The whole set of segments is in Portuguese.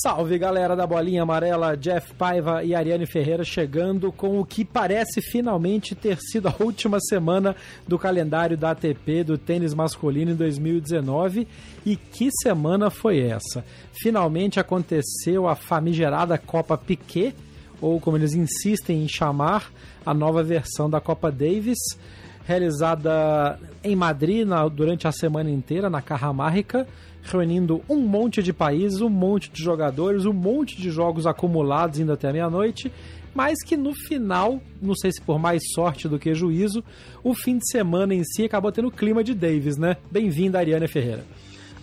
Salve galera da bolinha amarela, Jeff Paiva e Ariane Ferreira chegando com o que parece finalmente ter sido a última semana do calendário da ATP do tênis masculino em 2019. E que semana foi essa? Finalmente aconteceu a famigerada Copa Piquet, ou como eles insistem em chamar, a nova versão da Copa Davis, realizada em Madrid na, durante a semana inteira, na Carramarrica reunindo um monte de países, um monte de jogadores, um monte de jogos acumulados ainda até meia-noite, mas que no final, não sei se por mais sorte do que juízo, o fim de semana em si acabou tendo clima de Davis, né? Bem-vinda, Ariane Ferreira.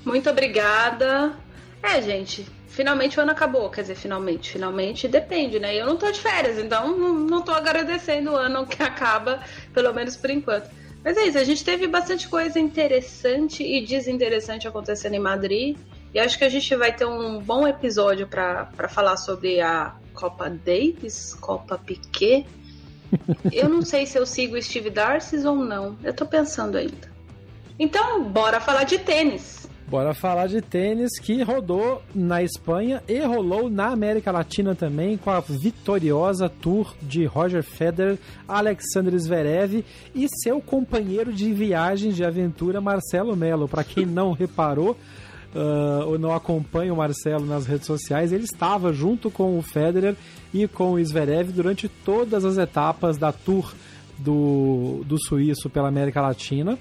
Muito obrigada. É, gente, finalmente o ano acabou. Quer dizer, finalmente, finalmente depende, né? Eu não tô de férias, então não, não tô agradecendo o ano que acaba, pelo menos por enquanto. Mas é isso, a gente teve bastante coisa interessante e desinteressante acontecendo em Madrid. E acho que a gente vai ter um bom episódio para falar sobre a Copa Davis, Copa Piquet. Eu não sei se eu sigo Steve Darcy ou não. Eu tô pensando ainda. Então, bora falar de tênis. Bora falar de tênis que rodou na Espanha e rolou na América Latina também com a vitoriosa tour de Roger Federer, Alexander Zverev e seu companheiro de viagens de aventura Marcelo Melo. Para quem não reparou, uh, ou não acompanha o Marcelo nas redes sociais, ele estava junto com o Federer e com o Zverev durante todas as etapas da tour do, do suíço pela América Latina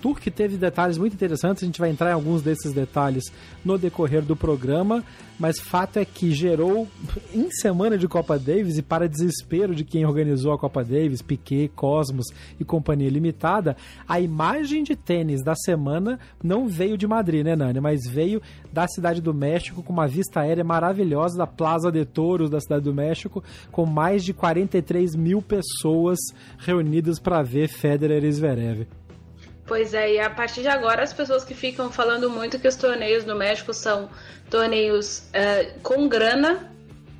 tour que teve detalhes muito interessantes, a gente vai entrar em alguns desses detalhes no decorrer do programa, mas fato é que gerou, em semana de Copa Davis, e para desespero de quem organizou a Copa Davis, Piquet, Cosmos e Companhia Limitada, a imagem de tênis da semana não veio de Madrid, né, Nani? Mas veio da Cidade do México, com uma vista aérea maravilhosa da Plaza de Touros da Cidade do México, com mais de 43 mil pessoas reunidas para ver Federer e Zverev. Pois é, e a partir de agora as pessoas que ficam falando muito que os torneios no México são torneios uh, com grana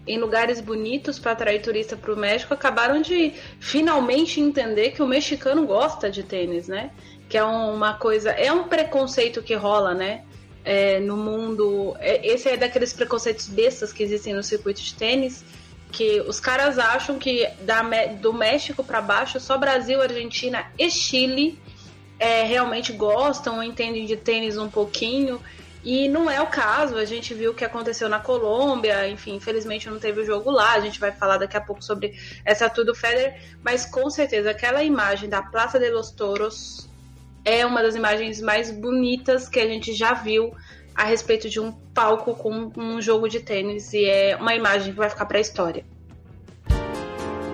em lugares bonitos para atrair turista para o México acabaram de finalmente entender que o mexicano gosta de tênis, né? Que é uma coisa, é um preconceito que rola, né? É, no mundo, é, esse é daqueles preconceitos bestas que existem no circuito de tênis, que os caras acham que da, do México para baixo só Brasil, Argentina e Chile é, realmente gostam entendem de tênis um pouquinho. E não é o caso, a gente viu o que aconteceu na Colômbia, enfim, infelizmente não teve o jogo lá, a gente vai falar daqui a pouco sobre essa tudo Federer, mas com certeza aquela imagem da Praça de los Toros é uma das imagens mais bonitas que a gente já viu a respeito de um palco com um jogo de tênis e é uma imagem que vai ficar para a história.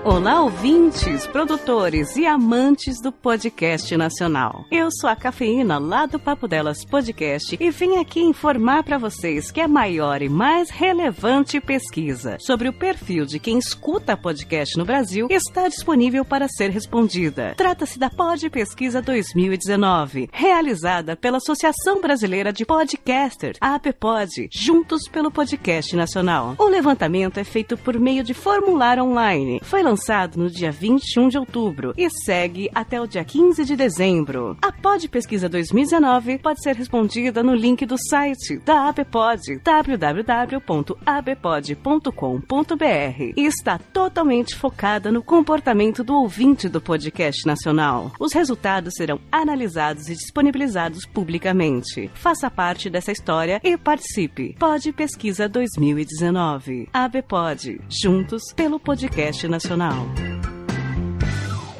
Olá, ouvintes, produtores e amantes do podcast nacional. Eu sou a Cafeína, lá do Papo Delas Podcast, e vim aqui informar para vocês que a maior e mais relevante pesquisa sobre o perfil de quem escuta podcast no Brasil está disponível para ser respondida. Trata-se da Pod Pesquisa 2019, realizada pela Associação Brasileira de Podcasters, a APPod, juntos pelo podcast nacional. O levantamento é feito por meio de formulário online. Foi lançado lançado no dia 21 de outubro e segue até o dia 15 de dezembro. A Pod Pesquisa 2019 pode ser respondida no link do site da ABPod, www.abpod.com.br e está totalmente focada no comportamento do ouvinte do podcast nacional. Os resultados serão analisados e disponibilizados publicamente. Faça parte dessa história e participe. Pod Pesquisa 2019. ABPod, juntos pelo podcast nacional.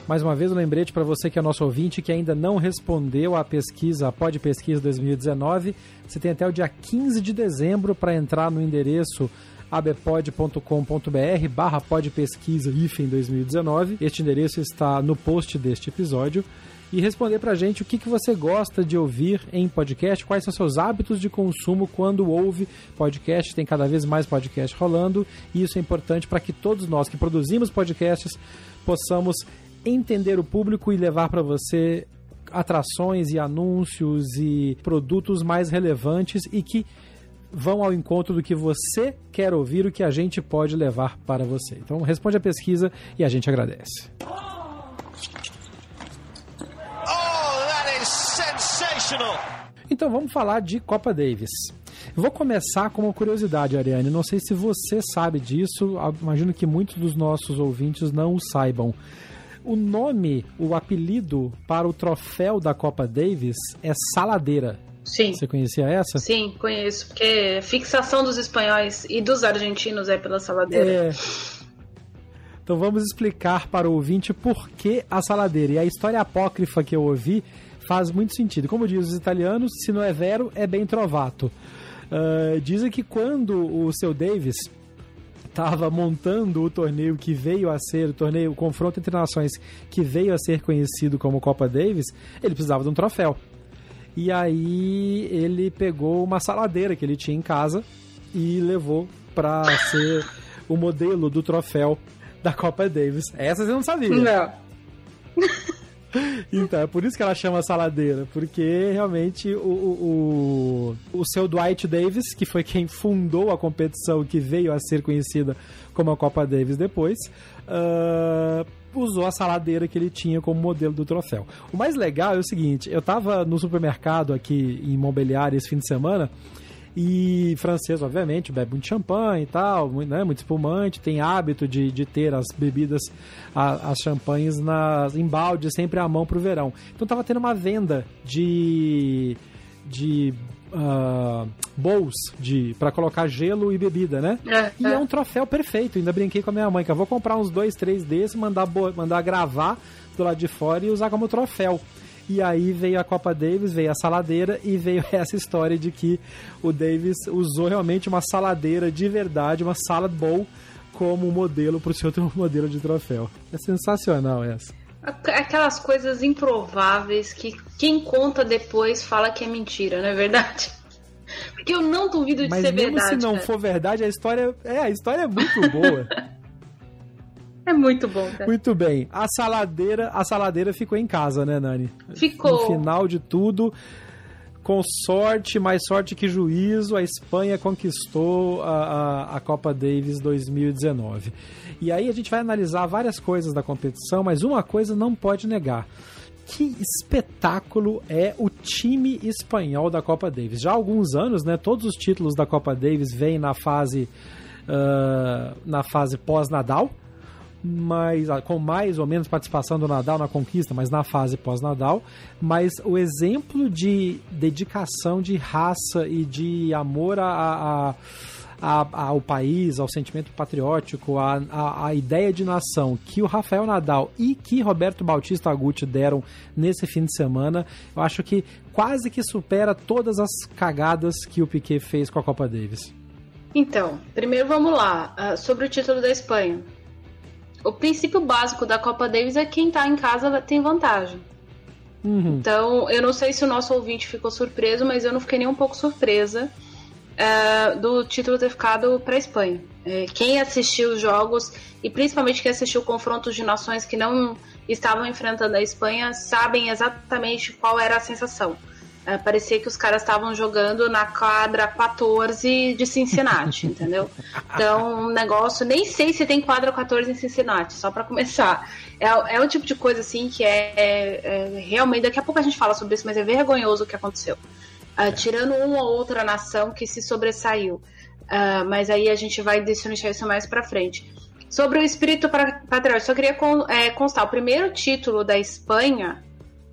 Mais uma vez, um lembrete para você que é nosso ouvinte que ainda não respondeu à pesquisa, Pod Pesquisa 2019. Você tem até o dia 15 de dezembro para entrar no endereço abpod.com.br barra podpesquisa hífen 2019. Este endereço está no post deste episódio. E responder pra gente o que, que você gosta de ouvir em podcast, quais são seus hábitos de consumo quando ouve podcast. Tem cada vez mais podcast rolando, e isso é importante para que todos nós que produzimos podcasts possamos entender o público e levar para você atrações e anúncios e produtos mais relevantes e que vão ao encontro do que você quer ouvir, o que a gente pode levar para você. Então responde a pesquisa e a gente agradece. Então vamos falar de Copa Davis. Vou começar com uma curiosidade, Ariane. Não sei se você sabe disso, imagino que muitos dos nossos ouvintes não o saibam. O nome, o apelido para o troféu da Copa Davis é Saladeira. Sim. Você conhecia essa? Sim, conheço, porque fixação dos espanhóis e dos argentinos é pela saladeira. É. Então vamos explicar para o ouvinte por que a saladeira. E a história apócrifa que eu ouvi faz muito sentido. Como dizem os italianos, se não é vero, é bem trovato. Uh, dizem que quando o seu Davis estava montando o torneio que veio a ser, o torneio, o confronto entre nações que veio a ser conhecido como Copa Davis, ele precisava de um troféu. E aí ele pegou uma saladeira que ele tinha em casa e levou para ser o modelo do troféu da Copa Davis. Essa você não sabia. Não. Então, é por isso que ela chama saladeira, porque realmente o, o, o, seu Dwight Davis, que foi quem fundou a competição que veio a ser conhecida como a Copa Davis depois, uh, usou a saladeira que ele tinha como modelo do troféu. O mais legal é o seguinte: eu estava no supermercado aqui em Mobiliário esse fim de semana. E francês, obviamente, bebe muito champanhe e tal, muito, né, muito espumante, tem hábito de, de ter as bebidas, a, as champanhes nas, em balde, sempre à mão para o verão. Então tava tendo uma venda de, de uh, bowls de para colocar gelo e bebida, né? É, e é. é. um troféu perfeito. Ainda brinquei com a minha mãe que eu vou comprar uns dois, três desses, mandar mandar gravar do lado de fora e usar como troféu. E aí veio a Copa Davis, veio a saladeira e veio essa história de que o Davis usou realmente uma saladeira de verdade, uma salad bowl como modelo para o seu modelo de troféu. É sensacional essa. Aquelas coisas improváveis que quem conta depois fala que é mentira, não é verdade? Porque eu não duvido de Mas ser mesmo verdade. se não cara. for verdade, a história é, a história é muito boa. É muito bom, cara. Muito bem. A saladeira, a saladeira ficou em casa, né, Nani? Ficou. No final de tudo, com sorte, mais sorte que juízo, a Espanha conquistou a, a, a, Copa Davis 2019. E aí a gente vai analisar várias coisas da competição, mas uma coisa não pode negar. Que espetáculo é o time espanhol da Copa Davis. Já há alguns anos, né? Todos os títulos da Copa Davis vêm na fase uh, na fase pós-Nadal ah, com mais ou menos participação do Nadal na conquista, mas na fase pós-Nadal. Mas o exemplo de dedicação, de raça e de amor a, a, a, ao país, ao sentimento patriótico, a, a, a, ideia de nação que o Rafael Nadal e que Roberto Bautista Aguti deram nesse fim de semana, eu acho que quase que supera todas as cagadas que o Piquet fez com a Copa Davis. Então, primeiro vamos lá, uh, sobre o título da Espanha o princípio básico da Copa Davis é quem tá em casa tem vantagem. Uhum. Então, eu não sei se o nosso ouvinte ficou surpreso, mas eu não fiquei nem um pouco surpresa uh, do título ter ficado para a Espanha. É, quem assistiu os jogos, e principalmente quem assistiu confrontos de nações que não estavam enfrentando a Espanha, sabem exatamente qual era a sensação. É, parecia que os caras estavam jogando na quadra 14 de Cincinnati, entendeu? Então, um negócio, nem sei se tem quadra 14 em Cincinnati, só para começar. É, é um tipo de coisa assim que é, é, é, realmente. Daqui a pouco a gente fala sobre isso, mas é vergonhoso o que aconteceu. Uh, tirando uma ou outra nação que se sobressaiu. Uh, mas aí a gente vai deixar isso mais para frente. Sobre o espírito patriótico, só queria é, constar: o primeiro título da Espanha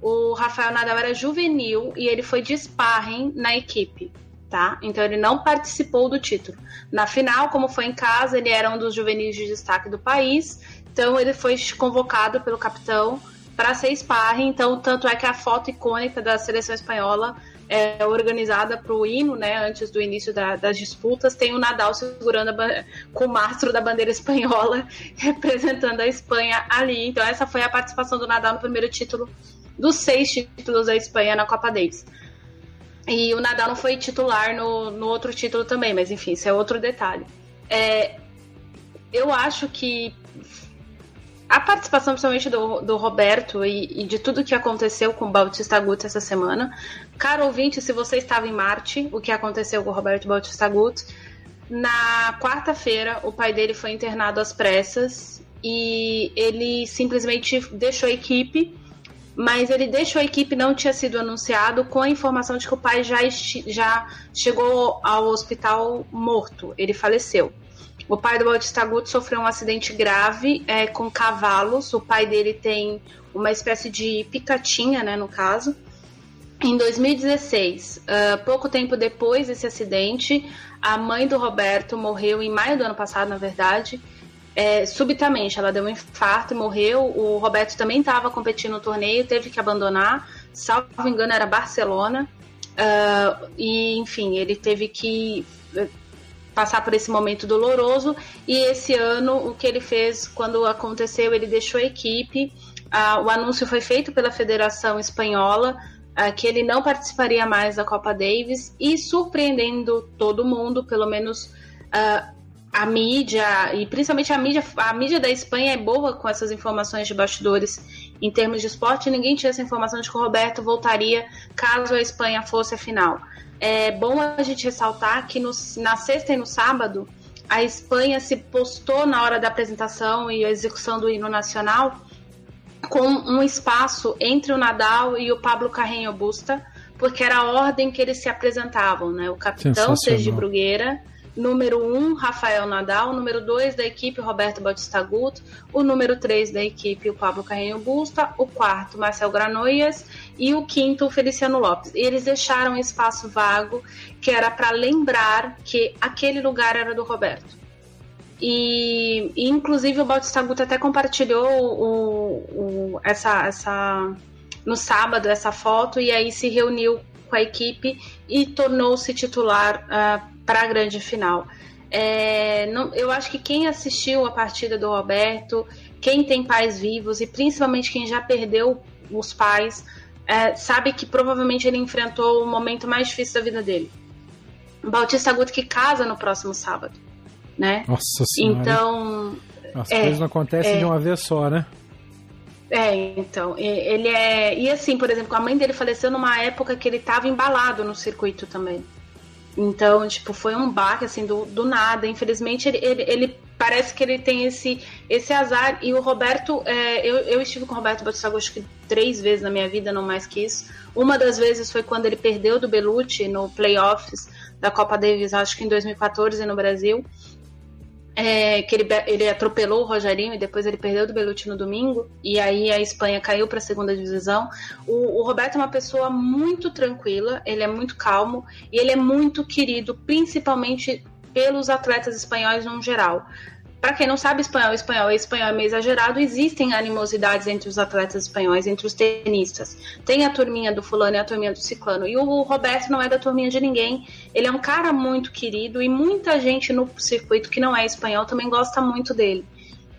o Rafael Nadal era juvenil e ele foi de sparring na equipe, tá? Então ele não participou do título. Na final, como foi em casa, ele era um dos juvenis de destaque do país Então ele foi convocado pelo capitão para ser sparring, então tanto é que a foto icônica da seleção espanhola é organizada para o hino, né, antes do início da, das disputas, tem o Nadal segurando com o mastro da bandeira espanhola, representando a Espanha ali. Então essa foi a participação do Nadal no primeiro título dos seis títulos da Espanha na Copa Davis. E o Nadal não foi titular no, no outro título também, mas enfim, isso é outro detalhe. É, eu acho que a participação, principalmente do, do Roberto e, e, de tudo que aconteceu com o Bautista Guti essa semana. Caro ouvinte, se você estava em Marte, o que aconteceu com o Roberto Bautista Guti, na quarta-feira o pai dele foi internado às pressas e ele simplesmente deixou a equipe, mas ele deixou a equipe não tinha sido anunciado com a informação de que o pai já, já chegou ao hospital morto, ele faleceu. O pai do Bautista Guto sofreu um acidente grave é, com cavalos. O pai dele tem uma espécie de picatinha, né, no caso. Em 2016, uh, ah, pouco tempo depois desse acidente, a mãe do Roberto morreu em maio do ano passado, na verdade. É, subitamente, ela deu um infarto e morreu. O Roberto também estava competindo no torneio, teve que abandonar. Salvo engano, era Barcelona. Uh, e, enfim, ele teve que passar por esse momento doloroso. E esse ano, o que ele fez quando aconteceu, ele deixou a equipe. Ah, o anúncio foi feito pela Federação Espanhola ah, que ele não participaria mais da Copa Davis e surpreendendo todo mundo, pelo menos ah, a mídia e principalmente a mídia, a mídia da Espanha é boa com essas informações de bastidores em termos de esporte. Ninguém tinha essa informação de que o Roberto voltaria caso a Espanha fosse a final. É bom a gente ressaltar que no, na sexta e no sábado, a Espanha se postou na hora da apresentação e a execução do hino nacional com um espaço entre o Nadal e o Pablo Carreño Busta, porque era a ordem que eles se apresentavam, né? O capitão Sergi Brugueira, número 1, um, Rafael Nadal, número 2 da equipe, Roberto Bautista Guto, o número 3 da equipe, o Pablo Carreño Busta, o quarto, Marcel Granoias e o quinto, Feliciano Lopes. E eles deixaram um espaço vago que era para lembrar que aquele lugar era do Roberto. E, e inclusive o Bautista Guto até compartilhou o, o, essa, essa no sábado essa foto e aí se reuniu com a equipe e tornou-se titular uh, para a grande final. É, não, eu acho que quem assistiu a partida do Roberto, quem tem pais vivos e principalmente quem já perdeu os pais, é, sabe que provavelmente ele enfrentou o momento mais difícil da vida dele. Bautista Guto que casa no próximo sábado, né? Nossa senhora. Então... As é, coisas não acontecem é, de uma vez só, né? É, então, ele é... E assim, por exemplo, a mãe dele faleceu numa época que ele estava embalado no circuito também. Então, tipo, foi um baque, assim, do, do nada. Infelizmente, ele, ele, ele, parece que ele tem esse, esse azar. E o Roberto, é, eu, eu estive com o Roberto Batistago acho que três vezes na minha vida, não mais que isso. Uma das vezes foi quando ele perdeu do Belucci no playoffs da Copa Davis, acho que em 2014 no Brasil é, que ele, ele atropelou o Rogerinho e depois ele perdeu do Belucci no domingo, e aí a Espanha caiu para a segunda divisão. O, o, Roberto é uma pessoa muito tranquila, ele é muito calmo e ele é muito querido, principalmente pelos atletas espanhóis no geral. Para quem não sabe espanhol, espanhol é espanhol é meio exagerado, existem animosidades entre os atletas espanhóis, entre os tenistas. Tem a turminha do fulano e a turminha do ciclano. E o Roberto não é da turminha de ninguém. Ele é um cara muito querido e muita gente no circuito que não é espanhol também gosta muito dele.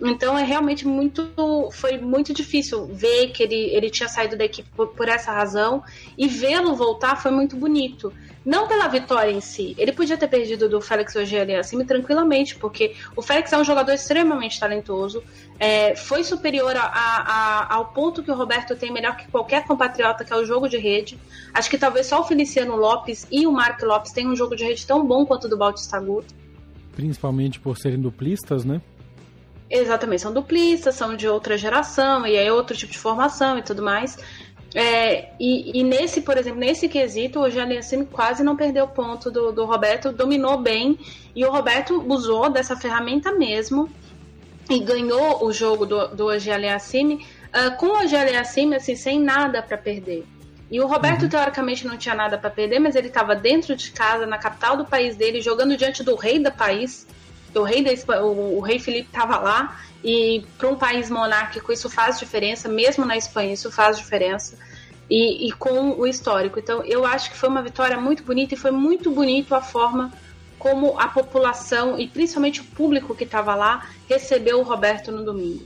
Então é realmente muito. Foi muito difícil ver que ele, ele tinha saído da equipe por, por essa razão e vê-lo voltar foi muito bonito. Não pela vitória em si. Ele podia ter perdido do Félix Auger assim tranquilamente, porque o Félix é um jogador extremamente talentoso, é, foi superior a, a, ao ponto que o Roberto tem melhor que qualquer compatriota, que é o jogo de rede. Acho que talvez só o Feliciano Lopes e o Mark Lopes tenham um jogo de rede tão bom quanto o do Bautista Guto. Principalmente por serem duplistas, né? Exatamente, são duplistas, são de outra geração, e é outro tipo de formação e tudo mais. É, e, e, nesse, por exemplo, nesse quesito, o Gianniassini quase não perdeu ponto do, do Roberto, dominou bem, e o Roberto usou dessa ferramenta mesmo e ganhou o jogo do, do Gianniassini uh, com o Gianniassini, assim, sem nada para perder. E o Roberto, uhum. teoricamente, não tinha nada para perder, mas ele estava dentro de casa, na capital do país dele, jogando diante do rei do país, O rei, da Espanha, o, o rei Felipe estava lá e para um país monárquico isso faz diferença, mesmo na Espanha isso faz diferença. E, e, com o histórico. Então, eu acho que foi uma vitória muito bonita e foi muito bonito a forma como a população e principalmente o público que estava lá recebeu o Roberto no domingo.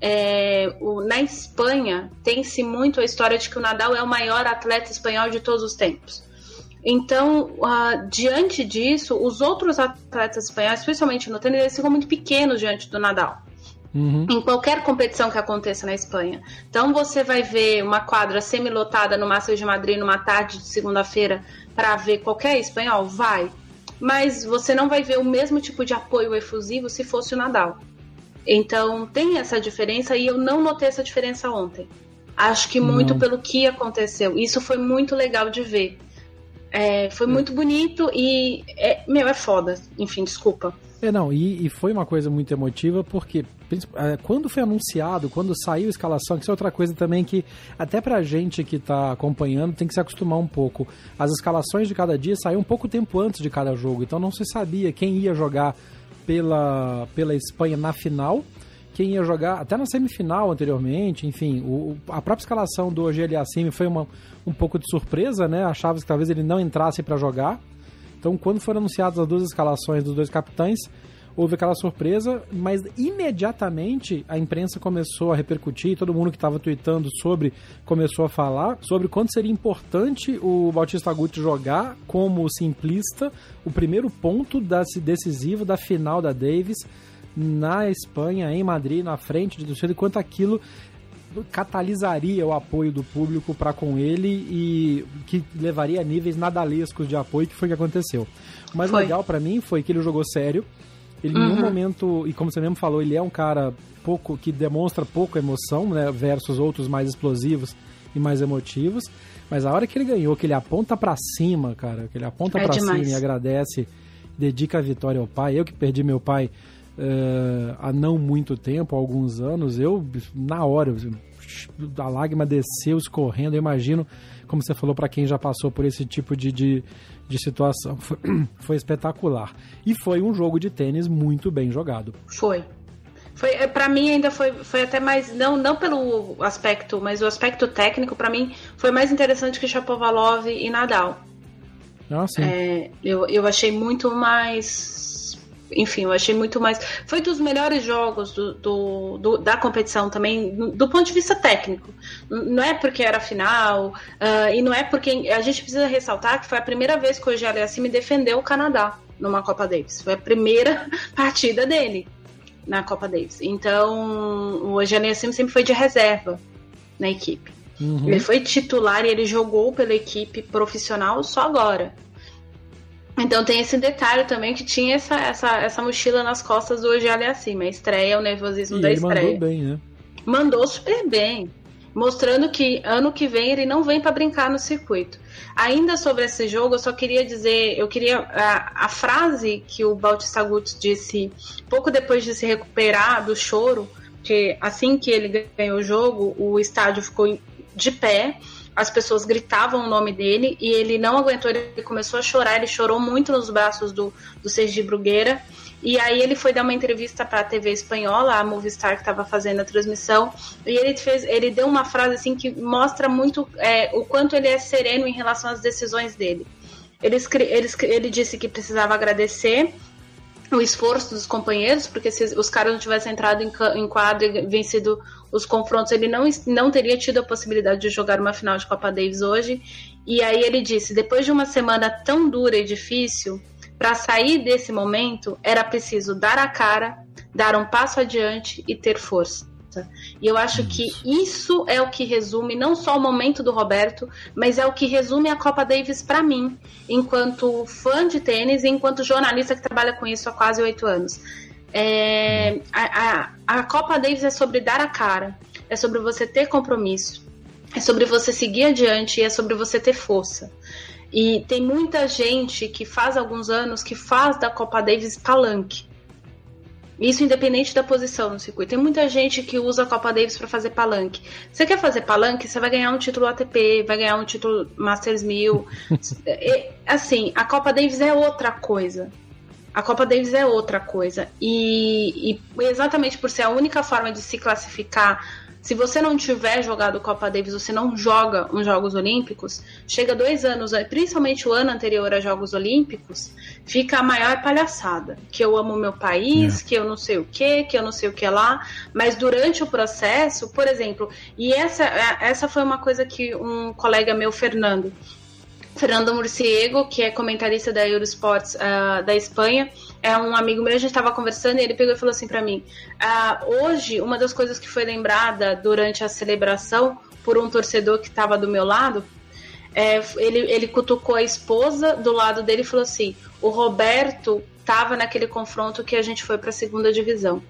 É, o, na Espanha tem-se muito a história de que o Nadal é o maior atleta espanhol de todos os tempos. Então, uh, diante disso, os outros atletas espanhóis, especialmente no tênis, eles ficam muito pequenos diante do Nadal. Uhum. Em qualquer competição que aconteça na Espanha. Então você vai ver uma quadra semi-lotada no Masters de Madrid numa tarde de segunda-feira para ver qualquer espanhol? Vai. Mas você não vai ver o mesmo tipo de apoio efusivo se fosse o Nadal. Então tem essa diferença e eu não notei essa diferença ontem. Acho que muito não. pelo que aconteceu. Isso foi muito legal de ver. É, foi é. muito bonito e, é, meu, é foda. Enfim, desculpa. É, não, e, e, foi uma coisa muito emotiva porque é, quando foi anunciado, quando saiu a escalação, que isso é outra coisa também que até pra gente que tá acompanhando tem que se acostumar um pouco. As escalações de cada dia saíam um pouco tempo antes de cada jogo, então não se sabia quem ia jogar pela, pela Espanha na final, quem ia jogar até na semifinal anteriormente, enfim, o, a própria escalação do Ogeli Assimi foi uma, um pouco de surpresa, né? Achava que talvez ele não entrasse para jogar. Então, quando foram anunciadas as duas escalações dos dois capitães, houve aquela surpresa, mas imediatamente a imprensa começou a repercutir, todo mundo que estava tweetando sobre começou a falar sobre quanto seria importante o Bautista Agut jogar como simplista o primeiro ponto decisivo da final da Davis na Espanha, em Madrid, na frente de torcida, quanto aquilo catalisaria o apoio do público para com ele e que levaria a níveis nadalescos de apoio, que foi o que aconteceu. O mais foi. legal para mim foi que ele jogou sério. Ele uhum. em nenhum uhum. momento, e como você mesmo falou, ele é um cara pouco que demonstra pouca emoção, né, versus outros mais explosivos e mais emotivos. Mas a hora que ele ganhou, que ele aponta para cima, cara, que ele aponta é para cima e agradece, dedica a vitória ao pai. Eu que perdi meu pai uh, há não muito tempo, há alguns anos, eu, na hora, a lágrima desceu escorrendo. Eu imagino, como você falou, para quem já passou por esse tipo de, de, de situação. Foi, foi espetacular. E foi um jogo de tênis muito bem jogado. Foi. Foi, é, para mim ainda foi, foi até mais não não pelo aspecto, mas o aspecto técnico para mim foi mais interessante que Chapovalov e Nadal. Ah, sim. É, eu, eu achei muito mais enfim, eu achei muito mais. Foi dos melhores jogos do, do, do, da competição também, do ponto de vista técnico. Não é porque era final, uh, e não é porque. A gente precisa ressaltar que foi a primeira vez que o Ogele me defendeu o Canadá numa Copa Davis. Foi a primeira partida dele na Copa Davis. Então, o Ogele sempre foi de reserva na equipe. Uhum. Ele foi titular e ele jogou pela equipe profissional só agora. Então tem esse detalhe também que tinha essa, essa, essa mochila nas costas do hoje ali acima. A estreia, o nervosismo e da estreia. Mandou bem, né? Mandou super bem. Mostrando que ano que vem ele não vem para brincar no circuito. Ainda sobre esse jogo, eu só queria dizer, eu queria a, a frase que o Bautista Guts disse pouco depois de se recuperar do choro, que assim que ele ganhou o jogo, o estádio ficou de pé as pessoas gritavam o nome dele e ele não aguentou, ele começou a chorar, ele chorou muito nos braços do, do Sergi Brugueira. E aí ele foi dar uma entrevista para a TV espanhola, a Movistar que estava fazendo a transmissão, e ele fez, ele deu uma frase assim que mostra muito é, o quanto ele é sereno em relação às decisões dele. Ele, ele, ele disse que precisava agradecer o esforço dos companheiros, porque se os caras não tivessem entrado em, em quadro e vencido os confrontos, ele não, não teria tido a possibilidade de jogar uma final de Copa Davis hoje. E aí ele disse: depois de uma semana tão dura e difícil, para sair desse momento era preciso dar a cara, dar um passo adiante e ter força. E eu acho que isso é o que resume não só o momento do Roberto, mas é o que resume a Copa Davis para mim, enquanto fã de tênis e enquanto jornalista que trabalha com isso há quase oito anos. É, a, a, a Copa Davis é sobre dar a cara, é sobre você ter compromisso, é sobre você seguir adiante e é sobre você ter força. E tem muita gente que faz alguns anos que faz da Copa Davis palanque. Isso independente da posição no circuito. Tem muita gente que usa a Copa Davis para fazer palanque. Você quer fazer palanque, você vai ganhar um título ATP, vai ganhar um título Masters 1000. assim, a Copa Davis é outra coisa. A Copa Davis é outra coisa. E, e, exatamente por ser a única forma de se classificar, se você não tiver jogado Copa Davis, você não joga os Jogos Olímpicos, chega dois anos, principalmente o ano anterior a Jogos Olímpicos, fica a maior palhaçada. Que eu amo meu país, é. que eu não sei o que, que eu não sei o que lá. Mas durante o processo, por exemplo, e essa, essa foi uma coisa que um colega meu, Fernando, Fernando Murciego, que é comentarista da Eurosports uh, da Espanha, é um amigo meu, a gente estava conversando e ele pegou e falou assim para mim: uh, hoje, uma das coisas que foi lembrada durante a celebração por um torcedor que estava do meu lado, é, ele, ele cutucou a esposa do lado dele e falou assim: o Roberto estava naquele confronto que a gente foi para a segunda divisão.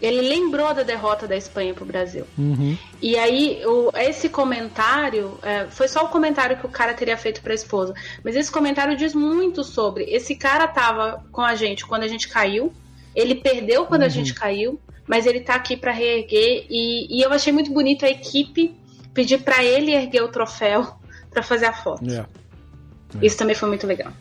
Ele lembrou da derrota da Espanha para o Brasil. Uhum. E aí, o, esse comentário é, foi só o comentário que o cara teria feito para a esposa. Mas esse comentário diz muito sobre. Esse cara tava com a gente quando a gente caiu, ele perdeu quando uhum. a gente caiu, mas ele tá aqui para reerguer. E, e, eu achei muito bonito a equipe pedir para ele erguer o troféu para fazer a foto. Yeah. É. Isso também foi muito legal.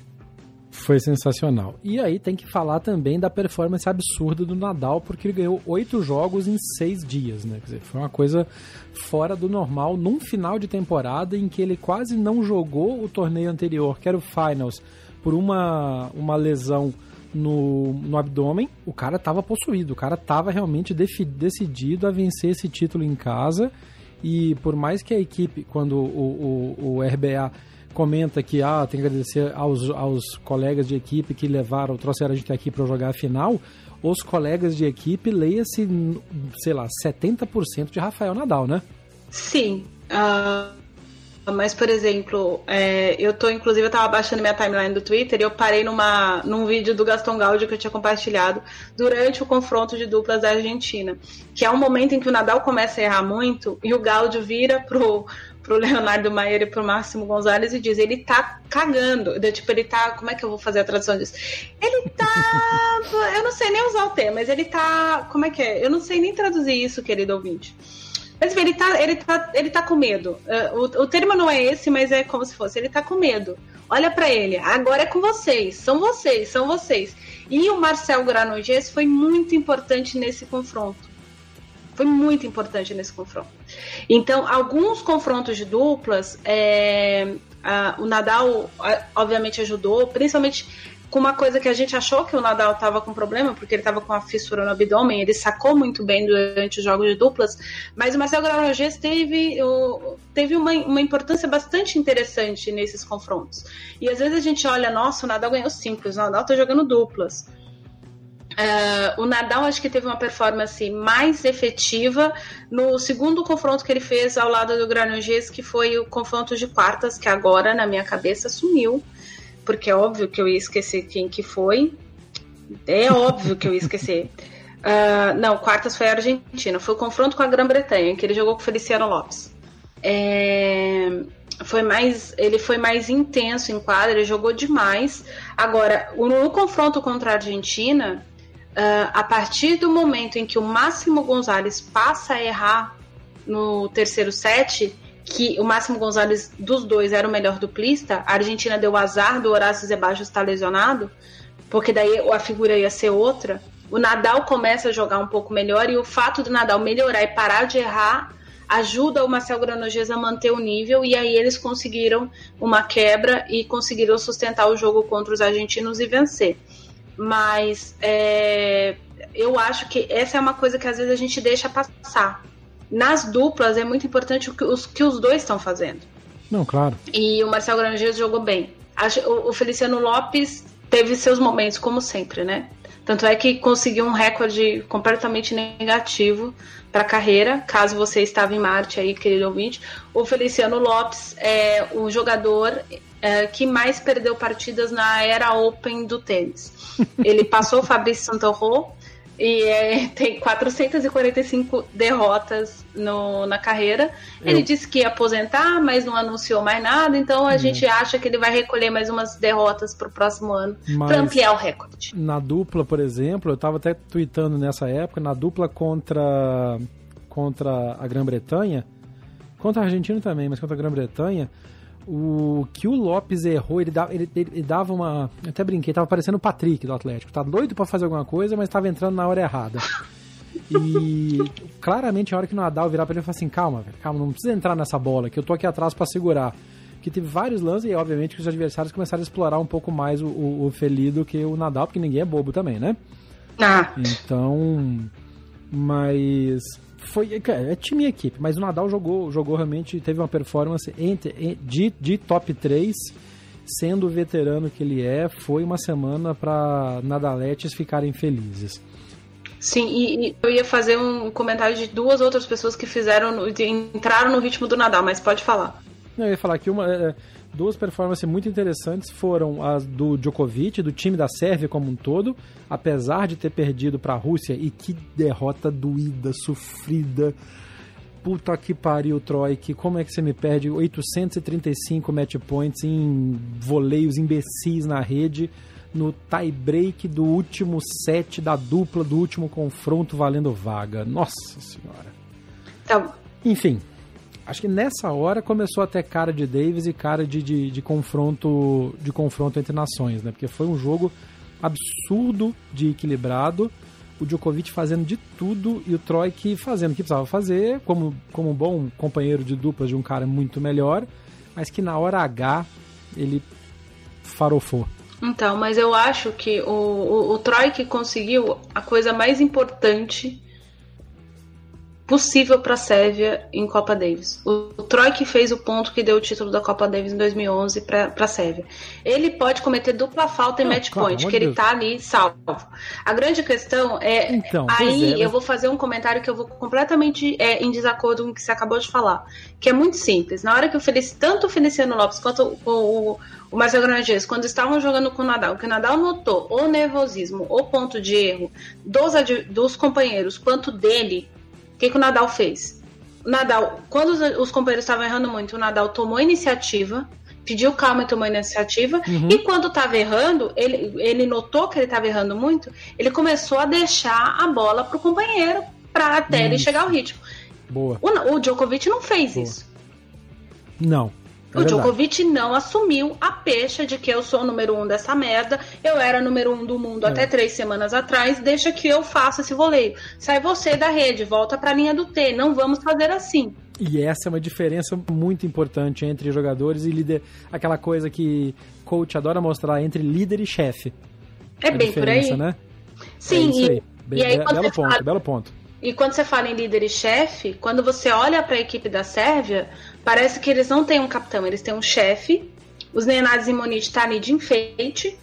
Foi sensacional. E aí tem que falar também da performance absurda do Nadal, porque ele ganhou oito jogos em seis dias, né? Quer dizer, foi uma coisa fora do normal num final de temporada em que ele quase não jogou o torneio anterior, que era o Finals, por uma, uma lesão no, no abdômen. O cara tava possuído, o cara tava realmente decidido a vencer esse título em casa. E por mais que a equipe, quando o, o, o RBA comenta que ah, tem que agradecer aos, aos colegas de equipe que levaram, trouxeram a gente aqui para jogar a final. Os colegas de equipe, leia-se, sei lá, 70% de Rafael Nadal, né? Sim. Uh, mas, por exemplo, é, eu tô, inclusive, eu tava baixando minha timeline do Twitter e eu parei numa, num vídeo do Gaston Gaudio que eu tinha compartilhado durante o confronto de duplas da Argentina. Que é um momento em que o Nadal começa a errar muito e o Gaudio vira pro, pro Leonardo Maier e pro Máximo Gonzalez e diz: ele tá cagando. Tipo, ele tá. Como é que eu vou fazer a tradução disso? Ele tá. eu não sei nem usar o termo, mas ele tá. Como é que é? Eu não sei nem traduzir isso, querido ouvinte. Mas ele tá, ele tá, ele tá com medo. Uh, o, o termo não é esse, mas é como se fosse. Ele tá com medo. Olha para ele. Agora é com vocês. São vocês, são vocês. E o Marcel Granollers foi muito importante nesse confronto foi muito importante nesse confronto. Então, alguns confrontos de duplas, é, a, o Nadal obviamente ajudou, principalmente com uma coisa que a gente achou que o Nadal estava com problema, porque ele estava com a fissura no abdômen, ele sacou muito bem durante os jogos de duplas, mas o Marcelo Granollers teve, teve uma, uma importância bastante interessante nesses confrontos. E às vezes a gente olha, nossa, o Nadal ganhou simples, o Nadal está jogando duplas. Uh, o Nadal acho que teve uma performance mais efetiva no segundo confronto que ele fez ao lado do Granollers, que foi o confronto de quartas, que agora na minha cabeça sumiu, porque é óbvio que eu ia esquecer quem que foi. É óbvio que eu ia esquecer. Uh, não, quartas foi a Argentina. Foi o confronto com a Grã-Bretanha, que ele jogou com Feliciano Lopes. É, foi mais, ele foi mais intenso em quadra, ele jogou demais. Agora, no confronto contra a Argentina, Uh, a partir do momento em que o Máximo Gonzalez passa a errar no terceiro set, que o Máximo Gonzalez dos dois era o melhor duplista, a Argentina deu azar do Horácio Zeballos estar lesionado, porque daí a figura ia ser outra. O Nadal começa a jogar um pouco melhor e o fato do Nadal melhorar e parar de errar ajuda o Marcel Granollers a manter o nível e aí eles conseguiram uma quebra e conseguiram sustentar o jogo contra os argentinos e vencer mas é, eu acho que essa é uma coisa que às vezes a gente deixa passar. Nas duplas é muito importante o que os, que os dois estão fazendo. Não, claro. E o Marcel Granges jogou bem. O Feliciano Lopes teve seus momentos, como sempre, né? Tanto é que conseguiu um recorde completamente negativo para a carreira, caso você estava em Marte aí, querido ouvinte. O Feliciano Lopes é o jogador é, que mais perdeu partidas na era Open do tênis. Ele passou o Fabrício Santorro e é, tem 445 derrotas no, na carreira. Ele Eu... disse que ia aposentar, mas não anunciou mais nada, então a hum. gente acha que ele vai recolher mais umas derrotas para o próximo ano para ampliar o recorde. Na dupla, por exemplo, eu estava até tweetando nessa época, na dupla contra, contra a Grã-Bretanha, contra a Argentina também, mas contra a Grã-Bretanha, o que o Lopes errou, ele dava, ele, ele dava uma. Eu até brinquei, tava parecendo o Patrick do Atlético. Tá doido para fazer alguma coisa, mas tava entrando na hora errada. E claramente, a hora que o Nadal virar pra ele e falar assim: calma, velho, calma, não precisa entrar nessa bola, que eu tô aqui atrás para segurar. Que teve vários lances e, obviamente, que os adversários começaram a explorar um pouco mais o, o, o Feli do que o Nadal, porque ninguém é bobo também, né? Ah. Então. Mas foi é, é time e equipe, mas o Nadal jogou, jogou realmente, teve uma performance entre, de, de top 3, sendo o veterano que ele é, foi uma semana para Nadaletes ficarem felizes. Sim, e, e, eu ia fazer um comentário de duas outras pessoas que fizeram, entraram no ritmo do Nadal, mas pode falar. Não, eu ia falar que uma, é, duas performances muito interessantes foram as do Djokovic, do time da Sérvia como um todo, apesar de ter perdido para a Rússia e que derrota doída, sofrida. Puta que pariu, que como é que você me perde 835 match points em voleios imbecis na rede no tie break do último set da dupla do último confronto valendo vaga. Nossa senhora. Então, Enfim, acho que nessa hora começou a ter cara de Davis e cara de, de, de, confronto de confronto entre nações, né? Porque foi um jogo absurdo de equilibrado. O Djokovic fazendo de tudo e o Troik fazendo o que precisava fazer, como, como um bom companheiro de duplas de um cara muito melhor, mas que na hora H ele farofou. Então, mas eu acho que o, o, o que conseguiu a coisa mais importante possível para a Sérvia em Copa Davis. O, o Troy que fez o ponto que deu o título da Copa Davis em 2011 para a Sérvia. Ele pode cometer dupla falta em Não, match point, que ele Deus. tá ali salvo. A grande questão é então, aí é, mas... eu vou fazer um comentário que eu vou completamente é, em desacordo com o que você acabou de falar, que é muito simples. Na hora que o Felic, tanto o Feliciano Lopes quanto o, o, o Marcelo Grandes, quando estavam jogando com o Nadal, que o Nadal notou o nervosismo, o ponto de erro dos, dos companheiros, quanto dele, que, que o Nadal fez? O Nadal, quando os, os companheiros estavam errando muito, o Nadal tomou a iniciativa, pediu calma e tomou a iniciativa. Uhum. E quando estava errando, ele, ele notou que ele estava errando muito, ele começou a deixar a bola para o companheiro para até isso. ele chegar ao ritmo. Boa. O, o Djokovic não fez Boa. isso. Não. É o Djokovic não assumiu a pecha de que eu sou o número um dessa merda, eu era número um do mundo é. até três semanas atrás, deixa que eu faça esse voleio. Sai você da rede, volta pra linha do T, não vamos fazer assim. E essa é uma diferença muito importante entre jogadores e líder, aquela coisa que coach adora mostrar entre líder e chefe. É a bem por aí. Né? Sim, é e, Bem, e aí, belo ponto, fala... belo ponto. E quando você fala em líder e chefe, quando você olha para a equipe da Sérvia, parece que eles não têm um capitão, eles têm um chefe. Os Nenades e Moniz tá ali de enfeite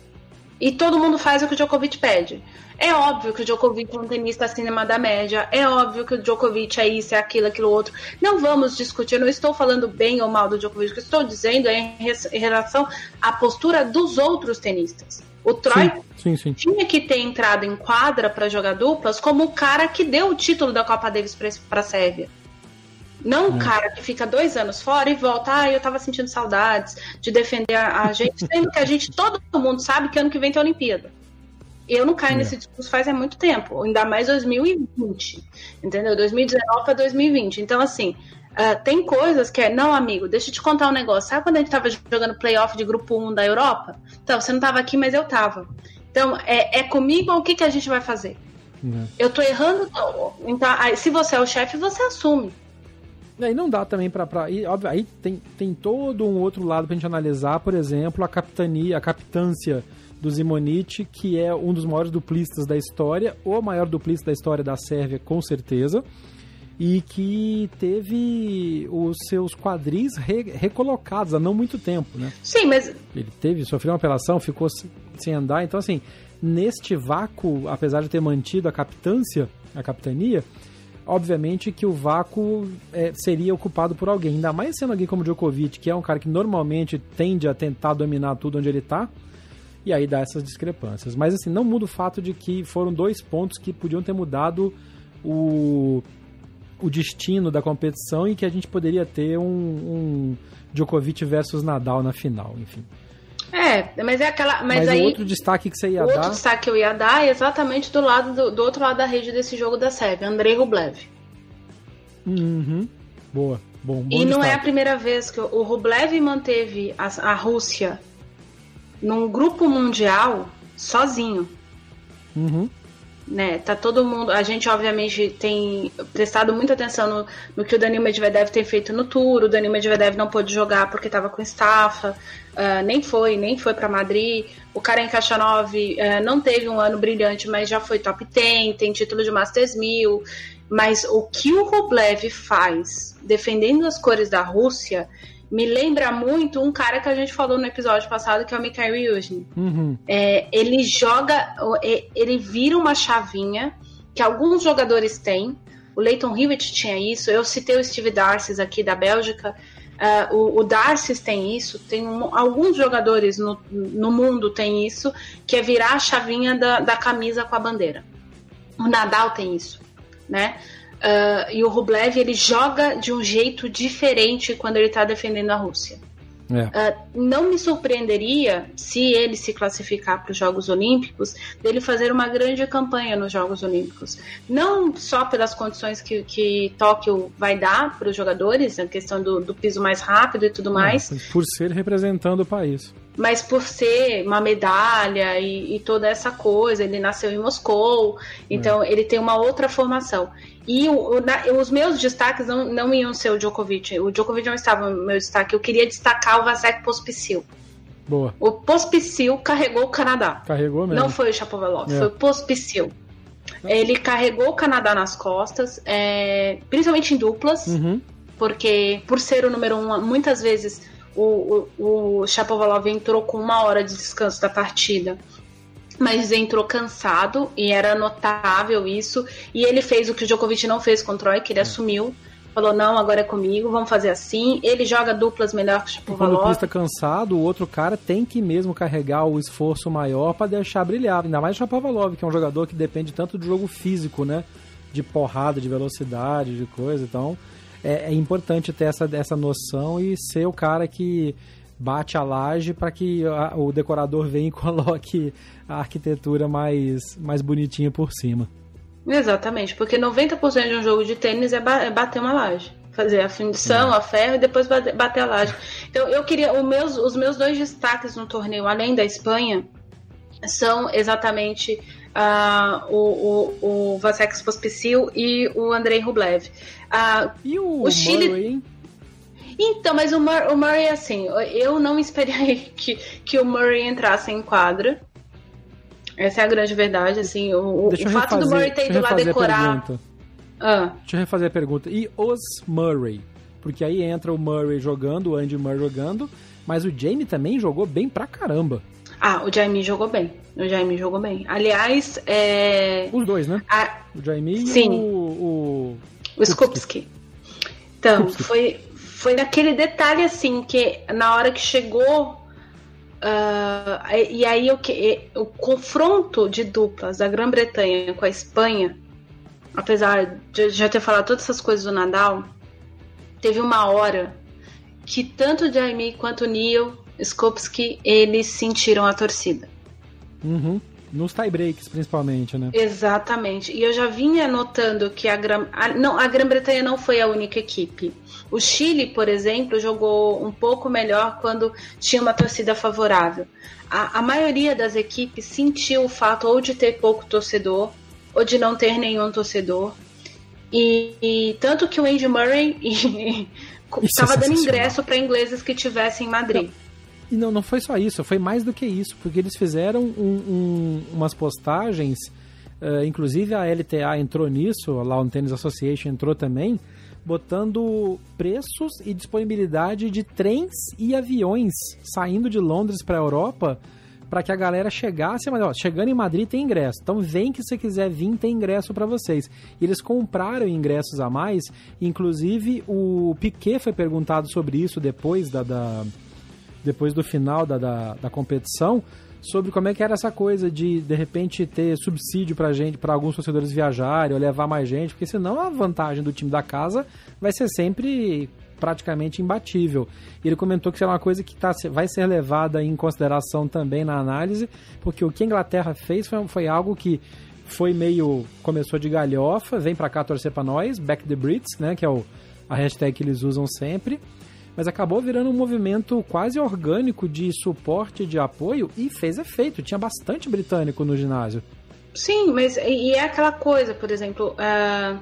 e todo mundo faz o que o Djokovic pede. É óbvio que o Djokovic é um tenista acima da média, é óbvio que o Djokovic é isso, é aquilo, aquilo outro. Não vamos discutir, eu não estou falando bem ou mal do Djokovic, o que estou dizendo é em relação à postura dos outros tenistas. O Troy sim, sim, sim. tinha que ter entrado em quadra para jogar duplas como o cara que deu o título da Copa Davis para a Sérvia. Não um cara que fica dois anos fora e volta, ah, eu tava sentindo saudades de defender a, gente, sendo que a gente, todo mundo sabe que ano que vem tem a Olimpíada. Eu não caio é. nesse discurso faz é muito tempo, ainda mais 2020, entendeu? 2019 para 2020. Então, assim, Uh, tem coisas que é, não, amigo, deixa eu te contar um negócio. Sabe quando a gente tava jogando playoff de grupo 1 da Europa? Então, você não tava aqui, mas eu tava. Então, é, é comigo ou o que, que a gente vai fazer? Uhum. Eu tô errando. Então, aí, se você é o chefe, você assume. Aí não dá também aí, óbvio, aí tem, tem todo um outro lado pra gente analisar, por exemplo, a capitania, a capitância do Zimonite, que é um dos maiores duplistas da história, o maior duplista da história da Sérvia, com certeza e que teve os seus quadris re recolocados há não muito tempo, né? Sim, mas ele teve sofreu uma apelação, ficou sem andar, então assim neste vácuo, apesar de ter mantido a capitância, a capitania, obviamente que o vácuo é, seria ocupado por alguém, ainda mais sendo alguém como Djokovic, que é um cara que normalmente tende a tentar dominar tudo onde ele está. E aí dá essas discrepâncias. Mas assim, não muda o fato de que foram dois pontos que podiam ter mudado o, o destino da competição e que a gente poderia ter um, um Djokovic versus Nadal na final, enfim. É, mas é aquela. Mas, mas aí, o outro destaque que você ia o dar. outro destaque que eu ia dar é exatamente do lado do, do outro lado da rede desse jogo da Sérvia, Andrei Rublev. Uhum. Boa, Bom, bom e não destaque. é a primeira vez que o Rublev manteve a, a Rússia num grupo mundial sozinho. Uhum. Né, tá todo mundo. A gente, obviamente, tem prestado muita atenção no, no que o Danil Medvedev tem feito no tour. O Danil Medvedev não pôde jogar porque estava com estafa, uh, nem foi, nem foi para Madrid. O Karen Kachanov uh, não teve um ano brilhante, mas já foi top 10, tem título de Masters 1000. Mas o que o Rublev faz defendendo as cores da Rússia me lembra muito um cara que a gente falou no episódio passado, que é o Mikhail Ryuzhin. Uhum. É, ele joga, ele vira uma chavinha que alguns jogadores têm. O Leighton Hewitt tinha isso. Eu citei o Steve Darcy aqui da Bélgica. Uh, o, o Darcy tem isso. Tem um, alguns jogadores no, no mundo tem isso, que é virar a chavinha da, da camisa com a bandeira. O Nadal tem isso, né? Uh, e o Rublev ele joga de um jeito diferente quando ele está defendendo a Rússia. É. Uh, não me surpreenderia se ele se classificar para os Jogos Olímpicos, dele fazer uma grande campanha nos Jogos Olímpicos. Não só pelas condições que, que Tóquio vai dar para os jogadores, a questão do, do, piso mais rápido e tudo mais. É, por ser representando o país. Mas por ser uma medalha e, e toda essa coisa, ele nasceu em Moscou, então é. ele tem uma outra formação. E o, o, na, os meus destaques não, não iam ser o Djokovic. O Djokovic não estava no meu destaque. Eu queria destacar o Vasek Pospisil. Boa. O Pospisil carregou o Canadá. Carregou mesmo. Não foi o Chapovalov, é. foi o Pospisil. Ele carregou o Canadá nas costas, é, principalmente em duplas, uhum. porque por ser o número um, muitas vezes o, o, o Chapovalov entrou com uma hora de descanso da partida mas entrou cansado e era notável isso. E ele fez o que o Djokovic não fez contra o Troy, que ele é. assumiu. Falou, não, agora é comigo, vamos fazer assim. Ele joga duplas melhor que o Shapovalov. Quando o pista cansado, o outro cara tem que mesmo carregar o esforço maior para deixar brilhar. Ainda mais o Shapovalov, que é um jogador que depende tanto do jogo físico, né? De porrada, de velocidade, de coisa. Então, é, é importante ter essa, essa noção e ser o cara que bate a laje para que a, o decorador venha e coloque a arquitetura mais, mais bonitinha por cima. Exatamente, porque 90% de um jogo de tênis é, ba é bater uma laje. Fazer a fundição, a ferro e depois bater a laje. Então eu queria. Meus, os meus dois destaques no torneio, além da Espanha, são exatamente uh, o, o, o Vasek Pospisil e o Andrei Rublev. Uh, e o, o Chile. Murray, então, mas o, Mur o Murray, assim, eu não esperei que, que o Murray entrasse em quadra. Essa é a grande verdade, assim. O, o fato refazer, do Murray ter ido lá decorar. Ah. Deixa eu refazer a pergunta. E os Murray? Porque aí entra o Murray jogando, o Andy Murray jogando, mas o Jamie também jogou bem pra caramba. Ah, o Jamie jogou bem. O Jamie jogou bem. Aliás, é. Os dois, né? A... O Jamie Sim. e o. O, o Skupski. Então, Skupski. foi foi naquele detalhe assim que na hora que chegou uh, e aí o que o confronto de duplas da Grã-Bretanha com a Espanha, apesar de já ter falado todas essas coisas do Nadal, teve uma hora que tanto o Jaime quanto o Neil Skopski eles sentiram a torcida. Uhum. Nos tie-breaks, principalmente, né? Exatamente. E eu já vinha notando que a Grã... não, a Grã-Bretanha não foi a única equipe. O Chile, por exemplo, jogou um pouco melhor quando tinha uma torcida favorável. A, a maioria das equipes sentiu o fato ou de ter pouco torcedor ou de não ter nenhum torcedor. E, e tanto que o Andy Murray estava é dando ingresso para ingleses que tivessem em Madrid. Não. E não, não foi só isso, foi mais do que isso, porque eles fizeram um, um, umas postagens, uh, inclusive a LTA entrou nisso, a Lawn Tennis Association entrou também, botando preços e disponibilidade de trens e aviões saindo de Londres para a Europa para que a galera chegasse, mas ó, chegando em Madrid tem ingresso. Então vem que você quiser vir tem ingresso para vocês. E eles compraram ingressos a mais, inclusive o Piquet foi perguntado sobre isso depois da, da depois do final da, da, da, competição, sobre como é que era essa coisa de, de repente, ter subsídio pra gente, para alguns torcedores viajarem ou levar mais gente, porque senão a vantagem do time da casa vai ser sempre praticamente imbatível. Ele comentou que isso é uma coisa que tá, vai ser levada em consideração também na análise, porque o que a Inglaterra fez foi, foi algo que foi meio. começou de galhofa, vem para cá torcer para nós, Back the Brits, né, que é o a hashtag que eles usam sempre, mas acabou virando um movimento quase orgânico de suporte, de apoio e fez efeito. Tinha bastante britânico no ginásio. Sim, mas e é aquela coisa, por exemplo, uh,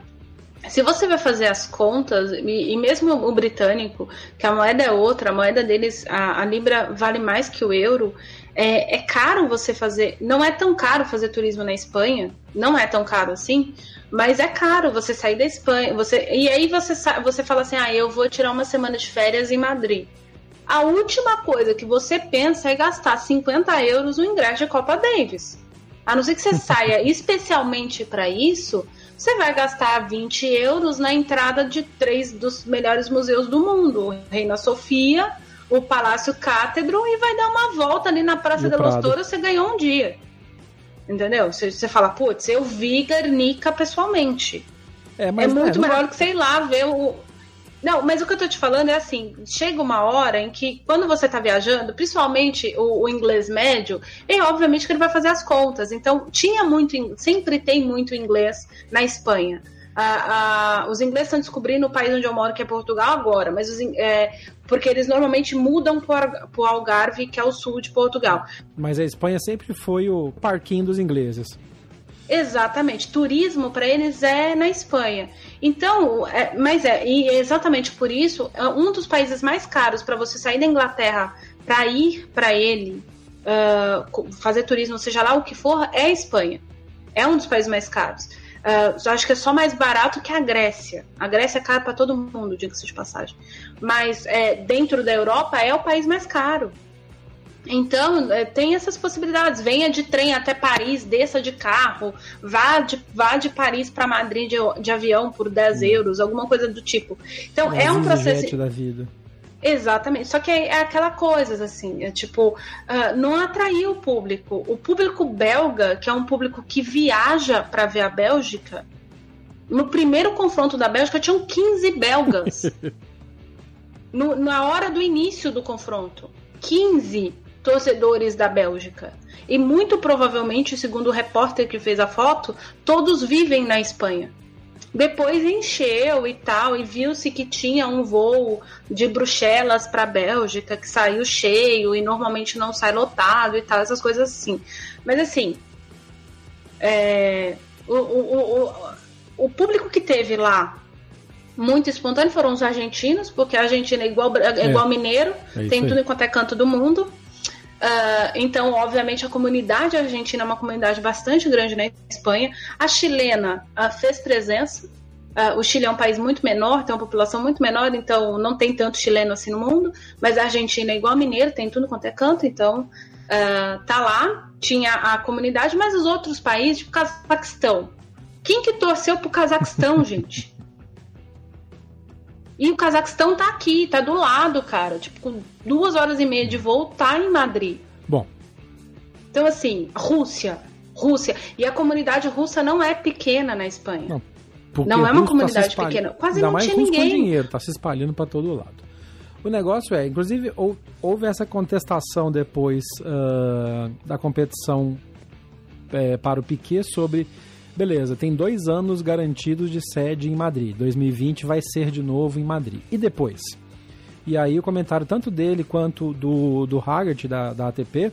se você vai fazer as contas, e, e, mesmo o britânico, que a moeda é outra, a moeda deles, a, a Libra vale mais que o euro, é, é, caro você fazer. Não é tão caro fazer turismo na Espanha, não é tão caro assim, mas é caro você sair da Espanha. Você, e aí você, você fala assim: ah, eu vou tirar uma semana de férias em Madrid. A última coisa que você pensa é gastar 50 euros no ingresso de Copa Davis. A não ser que você saia especialmente para isso, você vai gastar 20 euros na entrada de três dos melhores museus do mundo: Reina Sofia, o Palácio Cátedro e vai dar uma volta ali na Praça de los Touros, você ganhou um dia. Entendeu? Você, você fala, putz, eu vi Guernica pessoalmente. É, é muito é, melhor que, sei lá, ver o. Não, mas o que eu tô te falando é assim: chega uma hora em que, quando você tá viajando, principalmente o, o inglês médio, é obviamente que ele vai fazer as contas. Então, tinha muito, sempre tem muito inglês na Espanha. Os ingleses estão descobrindo o país onde eu moro, que é Portugal, agora, mas os, é, porque eles normalmente mudam para o Algarve, que é o sul de Portugal. Mas a Espanha sempre foi o parquinho dos ingleses. Exatamente. Turismo para eles é na Espanha. Então, é, mas é, e exatamente por isso, é um dos países mais caros para você sair da Inglaterra para ir para ele, uh, fazer turismo, seja lá o que for, é a Espanha. É um dos países mais caros. Uh, acho que é só mais barato que a Grécia. A Grécia é cara para todo mundo, diga-se de passagem. Mas é, dentro da Europa é o país mais caro. Então, é, tem essas possibilidades. Venha de trem até Paris, desça de carro, vá de, vá de Paris para Madrid de, de, avião por 10 hum. euros, alguma coisa do tipo. Então, é, é um processo. Da vida. Exatamente. Só que é, é aquela coisa, assim, é tipo, uh, não atraiu o público. O público belga, que é um público que viaja para ver a Bélgica, no primeiro confronto da Bélgica tinham 15 belgas. no, na hora do início do confronto. 15 torcedores da Bélgica. E muito provavelmente, segundo o repórter que fez a foto, todos vivem na Espanha. Depois encheu e tal, e viu-se que tinha um voo de Bruxelas para Bélgica que saiu cheio e normalmente não sai lotado e tal, essas coisas assim. Mas assim, é, o, o, o, o público que teve lá muito espontâneo foram os argentinos, porque a Argentina é igual, é igual é. mineiro, é tem tudo enquanto é canto do mundo. Uh, então, obviamente, a comunidade argentina é uma comunidade bastante grande na Espanha. A chilena uh, fez presença. Uh, o Chile é um país muito menor, tem uma população muito menor, então não tem tanto chileno assim no mundo. Mas a Argentina é igual mineiro, tem tudo quanto é canto, então tá lá. Tinha a comunidade, mas os outros países, tipo Cazaquistão. Quem que torceu pro Cazaquistão, gente? E o Cazaquistão tá aqui, tá do lado, cara. Tipo, com duas horas e meia de voo, tá em Madrid. Bom. Então, assim, Rússia. Rússia. E a comunidade russa não é pequena na Espanha. Não, não é uma tá comunidade tá pequena. Quase Ainda não tinha ninguém. Com dinheiro, tá se espalhando para todo lado. O negócio é, inclusive, houve essa contestação depois uh, da competição é, para o Piquet sobre beleza, tem dois anos garantidos de sede em Madrid. 2020 vai ser de novo em Madrid. E depois? E aí o comentário tanto dele quanto do, do Haggard, da, da ATP,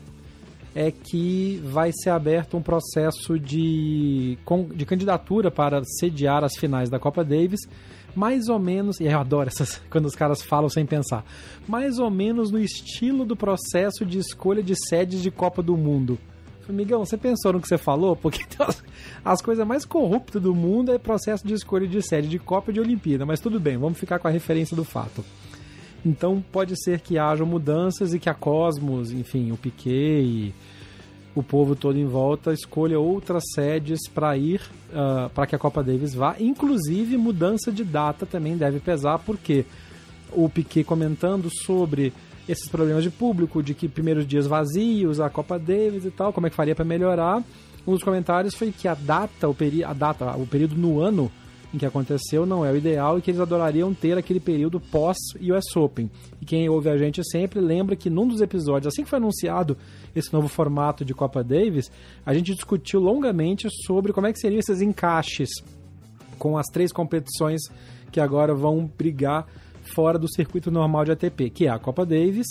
é que vai ser aberto um processo de, de candidatura para sediar as finais da Copa Davis, mais ou menos, e eu adoro essas, quando os caras falam sem pensar, mais ou menos no estilo do processo de escolha de sedes de Copa do Mundo. Amigão, você pensou no que você falou? Porque as, as coisas mais corruptas do mundo é processo de escolha de sede de Copa e de Olimpíada. Mas tudo bem, vamos ficar com a referência do fato. Então pode ser que haja mudanças e que a Cosmos, enfim, o Piquet e o povo todo em volta escolha outras sedes para ir uh, para que a Copa Davis vá. Inclusive mudança de data também deve pesar, porque o Piquet comentando sobre esses problemas de público, de que primeiros dias vazios, a Copa Davis e tal, como é que faria para melhorar. Um dos comentários foi que a data, o, peri a data, o período no ano em que aconteceu não é o ideal e que eles adorariam ter aquele período pós US Open. E quem ouve a gente sempre lembra que num dos episódios, assim que foi anunciado esse novo formato de Copa Davis, a gente discutiu longamente sobre como é que seriam esses encaixes com as três competições que agora vão brigar fora do circuito normal de ATP, que é a Copa Davis,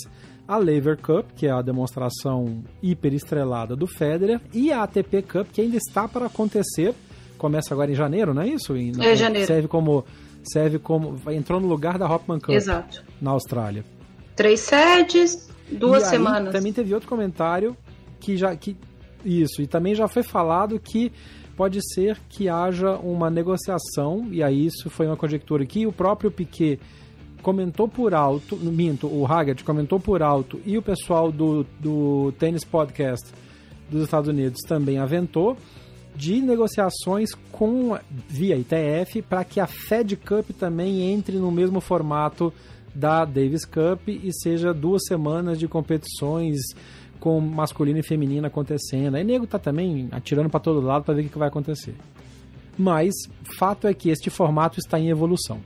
a Lever Cup, que é a demonstração hiper estrelada do Federer, e a ATP Cup, que ainda está para acontecer, começa agora em janeiro, não é isso? Em, é janeiro. Serve como serve como entrou no lugar da Hopman Cup Exato. na Austrália. Três sedes, duas e semanas. Aí, também teve outro comentário que já que isso e também já foi falado que pode ser que haja uma negociação e aí isso foi uma conjectura que o próprio Piquet comentou por alto, minto, o Haggard comentou por alto e o pessoal do, do Tennis Podcast dos Estados Unidos também aventou de negociações com via ITF para que a Fed Cup também entre no mesmo formato da Davis Cup e seja duas semanas de competições com masculino e feminino acontecendo. Aí nego tá também atirando para todo lado para ver o que vai acontecer. Mas fato é que este formato está em evolução.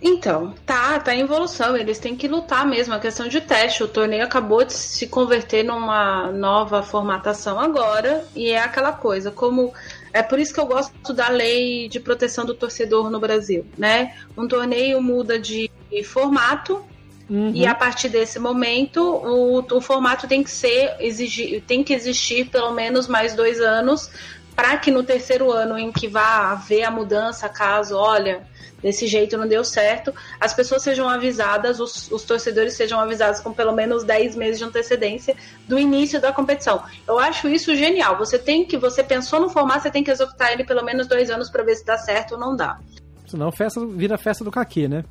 Então, tá, tá em evolução. Eles têm que lutar mesmo. A questão de teste. O torneio acabou de se converter numa nova formatação agora. E é aquela coisa, como. É por isso que eu gosto da lei de proteção do torcedor no Brasil, né? Um torneio muda de formato. Uhum. E a partir desse momento, o, o formato tem que ser exigir, tem que existir pelo menos mais dois anos para que no terceiro ano em que vá haver a mudança, caso, olha, desse jeito não deu certo, as pessoas sejam avisadas, os, os, torcedores sejam avisados com pelo menos 10 meses de antecedência do início da competição. Eu acho isso genial. Você tem que, você pensou no formato, você tem que executar ele pelo menos dois anos para ver se dá certo ou não dá. Senão festa, vira festa do caqui, né?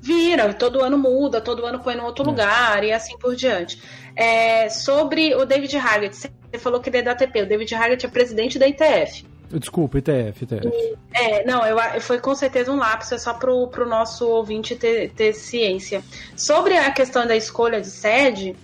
Vira, todo ano muda, todo ano põe em outro é. lugar e assim por diante. É, sobre o David Haggett, você falou que ele é da ATP, o David Haggett é presidente da ITF. Desculpa, ITF, ITF. É, não, eu, foi com certeza um lápis, é só pro, pro nosso ouvinte ter, ter ciência. Sobre a questão da escolha de sede,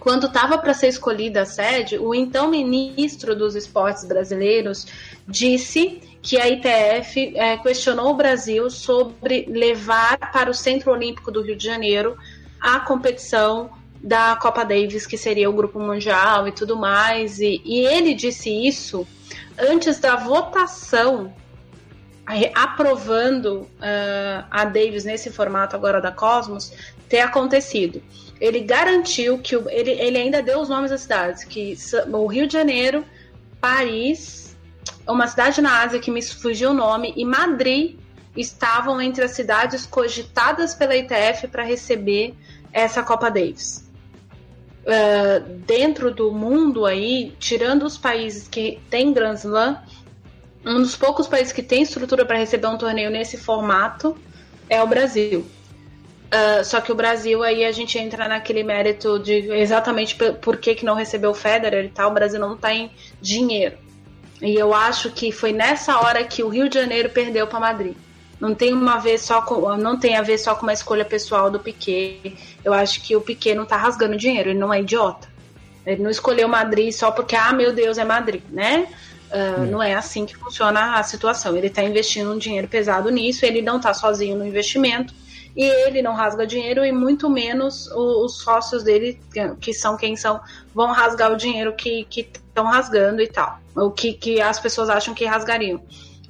quando estava para ser escolhida a sede, o então ministro dos esportes brasileiros disse que a ITF é, questionou o Brasil sobre levar para o Centro Olímpico do Rio de Janeiro a competição da Copa Davis, que seria o grupo mundial e tudo mais. E, e ele disse isso antes da votação aprovando uh, a Davis nesse formato agora da Cosmos ter acontecido. Ele garantiu que o, ele, ele ainda deu os nomes das cidades, que o Rio de Janeiro, Paris, uma cidade na Ásia que me fugiu o nome, e Madrid estavam entre as cidades cogitadas pela ITF para receber essa Copa Davis uh, dentro do mundo aí, tirando os países que têm Grand Slam, um dos poucos países que tem estrutura para receber um torneio nesse formato é o Brasil. Uh, só que o Brasil aí a gente entra naquele mérito de exatamente por que, que não recebeu o Federer e tal, o Brasil não tem dinheiro. E eu acho que foi nessa hora que o Rio de Janeiro perdeu para Madrid. Não tem uma vez só com, não tem a ver só com uma escolha pessoal do Piquet. Eu acho que o Piquet não tá rasgando dinheiro, ele não é idiota. Ele não escolheu Madrid só porque, ah, meu Deus, é Madrid, né? Uh, Não é assim que funciona a situação. Ele está investindo um dinheiro pesado nisso, ele não está sozinho no investimento e ele não rasga dinheiro e muito menos os, sócios dele, que são quem são, vão rasgar o dinheiro que estão rasgando e tal. O que, que as pessoas acham que rasgariam.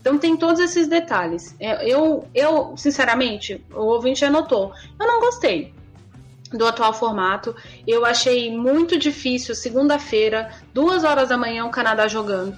Então tem todos esses detalhes. É, eu, eu, sinceramente, o ouvinte já notou, eu não gostei do atual formato. Eu achei muito difícil, segunda-feira, duas horas da manhã, o Canadá jogando.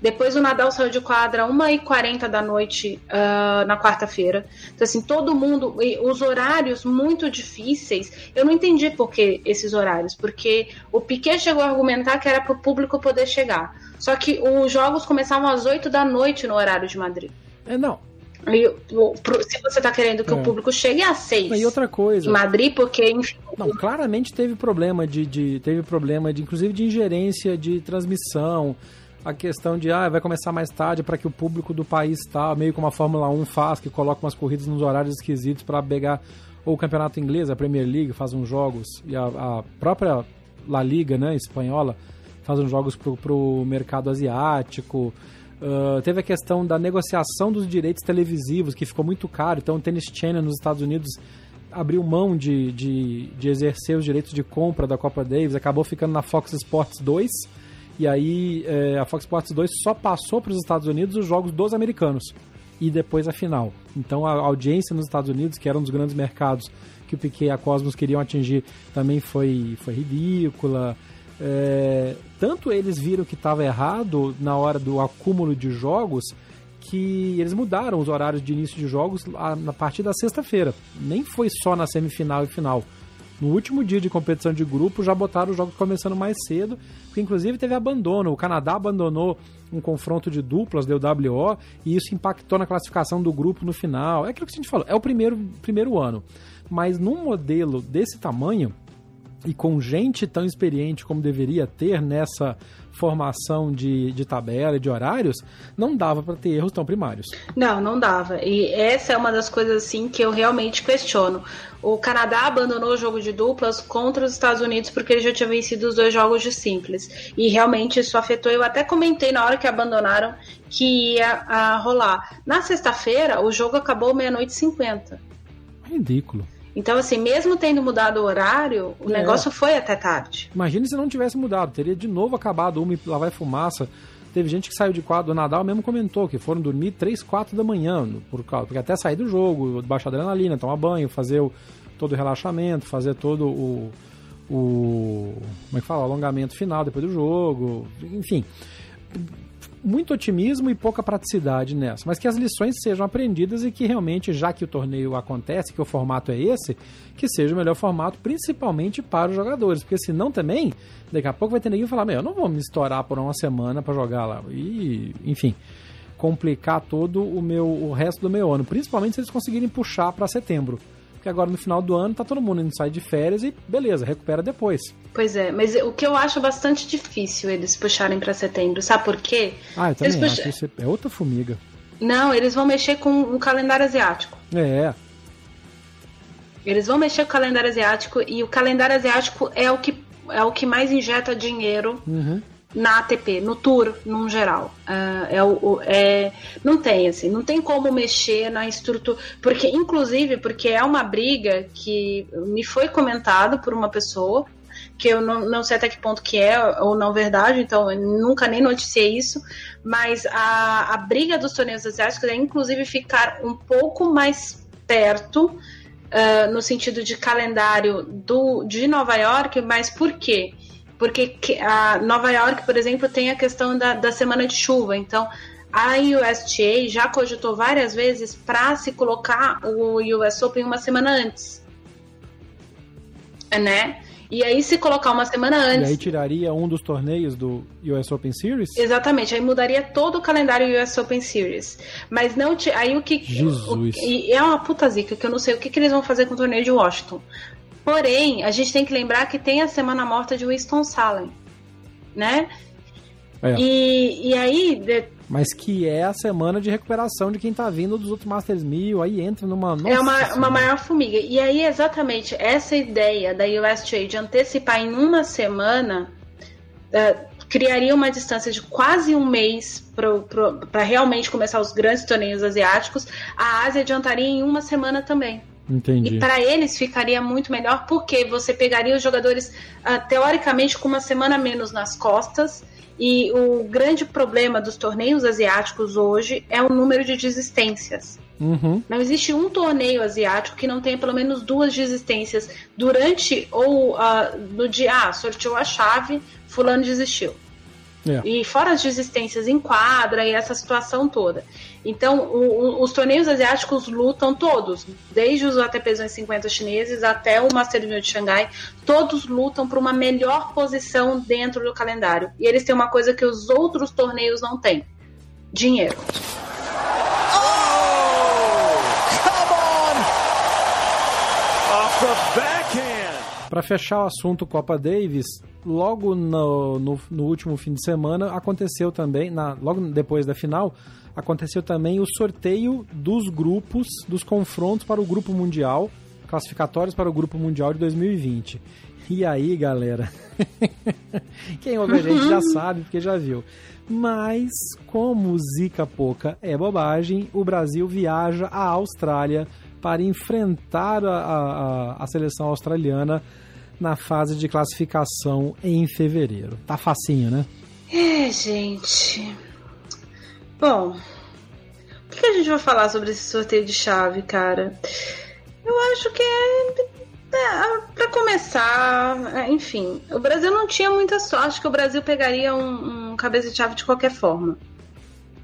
Depois o Nadal saiu de quadra 1h40 da noite uh, na quarta-feira. Então, assim, todo mundo. Os horários muito difíceis. Eu não entendi por que esses horários. Porque o Piquet chegou a argumentar que era para o público poder chegar. Só que os jogos começavam às 8 da noite no horário de Madrid. É, não. E, se você está querendo que é. o público chegue às 6 e outra coisa em Madrid, porque enfim, não, claramente teve problema de, de, teve problema de inclusive de ingerência de transmissão, a questão de ah, vai começar mais tarde para que o público do país tá meio como a Fórmula 1 faz, que coloca umas corridas nos horários esquisitos para pegar ou o campeonato inglês, a Premier League faz uns jogos e a, a própria La Liga, né, espanhola faz uns jogos pro, pro mercado asiático. Uh, teve a questão da negociação dos direitos televisivos, que ficou muito caro. Então, o Tennis Channel nos Estados Unidos abriu mão de, de, de, exercer os direitos de compra da Copa Davis, acabou ficando na Fox Sports 2. E aí, é, a Fox Sports 2 só passou para os Estados Unidos os jogos dos americanos. e depois a final. Então a audiência nos Estados Unidos, que era um dos grandes mercados que o Piquet e a Cosmos queriam atingir, também foi, foi ridícula. É, tanto eles viram que estava errado na hora do acúmulo de jogos que eles mudaram os horários de início de jogos na partir da sexta-feira. Nem foi só na semifinal e final. No último dia de competição de grupo já botaram os jogos começando mais cedo, porque inclusive teve abandono. O Canadá abandonou um confronto de duplas, deu WO, e isso impactou na classificação do grupo no final. É aquilo que a gente falou, é o primeiro, primeiro ano. Mas num modelo desse tamanho, e com gente tão experiente como deveria ter nessa formação de, de tabela e de horários, não dava para ter erros tão primários. Não, não dava. E essa é uma das coisas assim que eu realmente questiono. O Canadá abandonou o jogo de duplas contra os Estados Unidos porque ele já tinha vencido os dois jogos de simples. E realmente isso afetou. Eu até comentei na hora que abandonaram que ia a, rolar. Na sexta-feira, o jogo acabou meia-noite e cinquenta. Ridículo. Então, assim, mesmo tendo mudado o horário, o é. negócio foi até tarde. Imagina se não tivesse mudado, teria de novo acabado uma e lá vai fumaça. Teve gente que saiu de quadro, o Nadal mesmo comentou que foram dormir 3, 4 da manhã, por causa, porque até sair do jogo, baixar adrenalina, tomar banho, fazer o, todo o relaxamento, fazer todo o, o. Como é que fala? O alongamento final depois do jogo, enfim muito otimismo e pouca praticidade nessa, mas que as lições sejam aprendidas e que realmente, já que o torneio acontece, que o formato é esse, que seja o melhor formato, principalmente para os jogadores, porque senão também, daqui a pouco vai ter ninguém falar, meu, eu não vou me estourar por uma semana para jogar lá, e, enfim, complicar todo o meu, o resto do meu ano, principalmente se eles conseguirem puxar para setembro que agora no final do ano tá todo mundo indo sair de férias e beleza, recupera depois. Pois é, mas o que eu acho bastante difícil eles puxarem para setembro, sabe por quê? Ah, eu também acho, isso é outra formiga. Não, eles vão mexer com o calendário asiático. É. Eles vão mexer com o calendário asiático e o calendário asiático é o que, é o que mais injeta dinheiro uhum na ATP, no Tour, num geral. Uh, é, o, é, não tem, assim, não tem como mexer na estrutura. Porque, inclusive, porque é uma briga que me foi comentado por uma pessoa, que eu não, não sei até que ponto que é ou não verdade, então eu nunca nem noticiei isso, mas a, a briga dos torneios asiáticos é inclusive ficar um pouco mais perto uh, no sentido de calendário do, de Nova York, mas por quê? Porque a Nova York, por exemplo, tem a questão da, da semana de chuva. Então, a USTA já cogitou várias vezes para se colocar o US Open uma semana antes. Né? E aí, se colocar uma semana antes. E aí tiraria um dos torneios do US Open Series? Exatamente, aí mudaria todo o calendário US Open Series. Mas não. Aí o que. Jesus. O, e é uma puta zica que eu não sei o que, que eles vão fazer com o torneio de Washington. Porém, a gente tem que lembrar que tem a semana morta de Winston Salem, né? É. E, e aí. Mas que é a semana de recuperação de quem tá vindo dos outros Masters 1000, aí entra numa. Nossa é uma, uma maior formiga. E aí, exatamente, essa ideia da USGA de antecipar em uma semana. Uh, criaria uma distância de quase um mês para realmente começar os grandes torneios asiáticos. A Ásia adiantaria em uma semana também. Entendi. E para eles ficaria muito melhor porque você pegaria os jogadores uh, teoricamente com uma semana menos nas costas. E o grande problema dos torneios asiáticos hoje é o número de desistências. Uhum. Não existe um torneio asiático que não tenha pelo menos duas desistências durante ou uh, no dia. Ah, sorteou a chave, fulano desistiu. É. E fora as desistências em quadra e essa situação toda. Então, o, o, os torneios asiáticos lutam todos, desde os ATP 250 chineses até o Master 1000 de Xangai, todos lutam por uma melhor posição dentro do calendário. E eles têm uma coisa que os outros torneios não têm: dinheiro. Para fechar o assunto Copa Davis, logo no, no, no, último fim de semana aconteceu também, na, logo depois da final, aconteceu também o sorteio dos grupos, dos confrontos para o Grupo Mundial, classificatórios para o Grupo Mundial de 2020. E aí, galera, quem ouve a gente já sabe, porque já viu. Mas, como Zica Pouca é bobagem, o Brasil viaja à Austrália para enfrentar a, a, a seleção australiana na fase de classificação em fevereiro. Tá facinho, né? É, gente. Bom, que, que a gente vai falar sobre esse sorteio de chave, cara? Eu acho que é, é para começar, é, enfim, o Brasil não tinha muita sorte, que o Brasil pegaria um, um cabeça de chave de qualquer forma,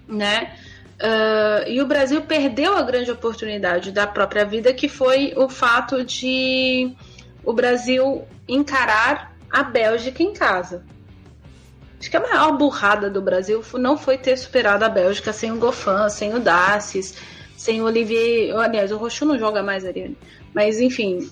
né? Uh, e o Brasil perdeu a grande oportunidade da própria vida, que foi o fato de o Brasil encarar a Bélgica em casa. Acho que a maior burrada do Brasil não foi ter superado a Bélgica sem o Goffin, sem o Dassis, sem o Olivier. Aliás, o Rochu não joga mais, Ariane. Mas, enfim.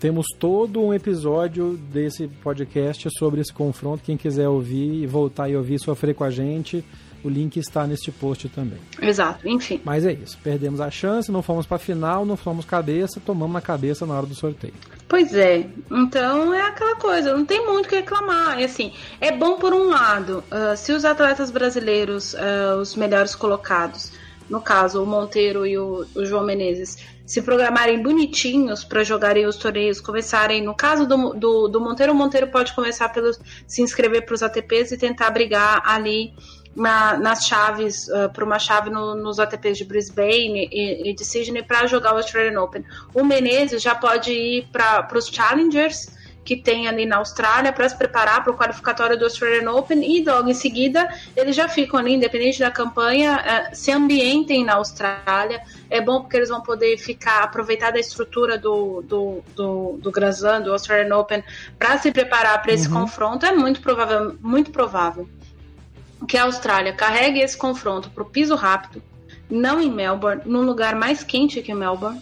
Temos todo um episódio desse podcast sobre esse confronto. Quem quiser ouvir voltar e ouvir, sofrer com a gente, o link está neste post também. Exato, enfim. Mas é isso. Perdemos a chance, não fomos para final, não fomos cabeça, tomamos na cabeça na hora do sorteio. Pois é. Então é aquela coisa, não tem muito o que reclamar. É assim, é bom por um lado, uh, se os atletas brasileiros, uh, os melhores colocados, no caso o Monteiro e o, o João Menezes, se programarem bonitinhos para jogarem os torneios, começarem, no caso do, do, do Monteiro, o Monteiro pode começar pelo se inscrever para os ATPs e tentar brigar ali na, nas chaves, uh, para uma chave no, nos ATPs de Brisbane e, e de Sydney para jogar o Australian Open. O Menezes já pode ir para os Challengers que tem ali na Austrália para se preparar para o qualificatório do Australian Open e logo em seguida eles já ficam ali, independente da campanha, uh, se ambientem na Austrália. É bom porque eles vão poder ficar, aproveitar da estrutura do, do, do, do Grand Slam, do Australian Open, para se preparar para esse uhum. confronto. É muito provável, muito provável que a Austrália carregue esse confronto para o piso rápido, não em Melbourne, num lugar mais quente que Melbourne.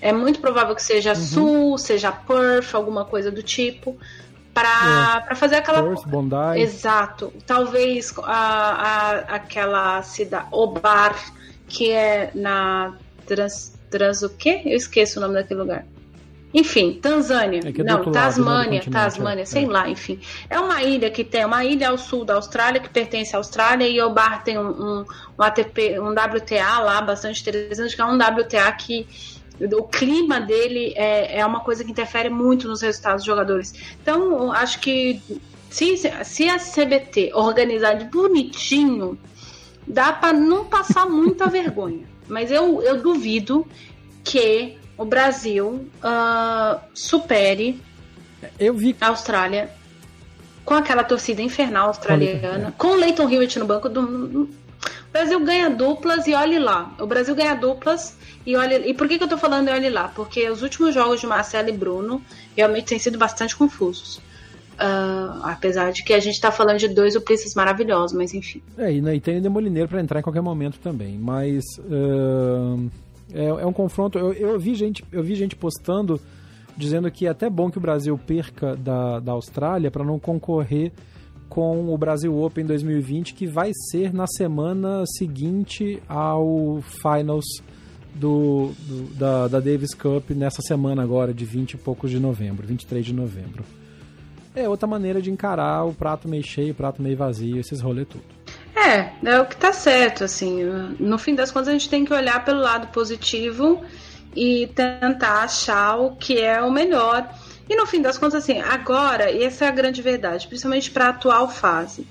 É muito provável que seja uhum. Sul, seja Perth, alguma coisa do tipo, para é. fazer aquela. Perth, Bondi. Exato. Talvez a, a, aquela cidade, Obar, que é na Trans, Trans o quê? Eu esqueço o nome daquele lugar. Enfim, Tanzânia. É, é não, Tasmânia, lado, Tasmânia, é. sei é. lá, enfim. É uma ilha que tem, uma ilha ao sul da Austrália, que pertence à Austrália, e Obar tem um, um, um ATP, um WTA lá, bastante interessante, que é um WTA que o clima dele é, é uma coisa que interfere muito nos resultados dos jogadores. Então, acho que se, se a CBT organizar de bonitinho, dá para não passar muita vergonha. Mas eu, eu duvido que o Brasil uh, supere eu vi a Austrália com aquela torcida infernal australiana, com o Leighton Hewitt no banco do o Brasil ganha duplas e olhe lá. O Brasil ganha duplas e olhe e por que, que eu tô falando e olhe lá? Porque os últimos jogos de Marcelo e Bruno realmente têm sido bastante confusos. Uh, apesar de que a gente tá falando de dois uplistas maravilhosos, mas enfim. É, e, né, e tem o Demolineiro para entrar em qualquer momento também. Mas uh, é, é um confronto. Eu, eu, vi gente, eu vi gente postando dizendo que é até bom que o Brasil perca da, da Austrália para não concorrer com o Brasil Open 2020, que vai ser na semana seguinte ao Finals do, do da, da, Davis Cup nessa semana agora, de 20 e poucos de novembro, 23 de novembro. É outra maneira de encarar o prato meio cheio, o prato meio vazio, esses rolê tudo. É, é o que tá certo, assim. No fim das contas, a gente tem que olhar pelo lado positivo e tentar achar o que é o melhor. E no fim das contas, assim, agora, e essa é a grande verdade, principalmente para a atual fase,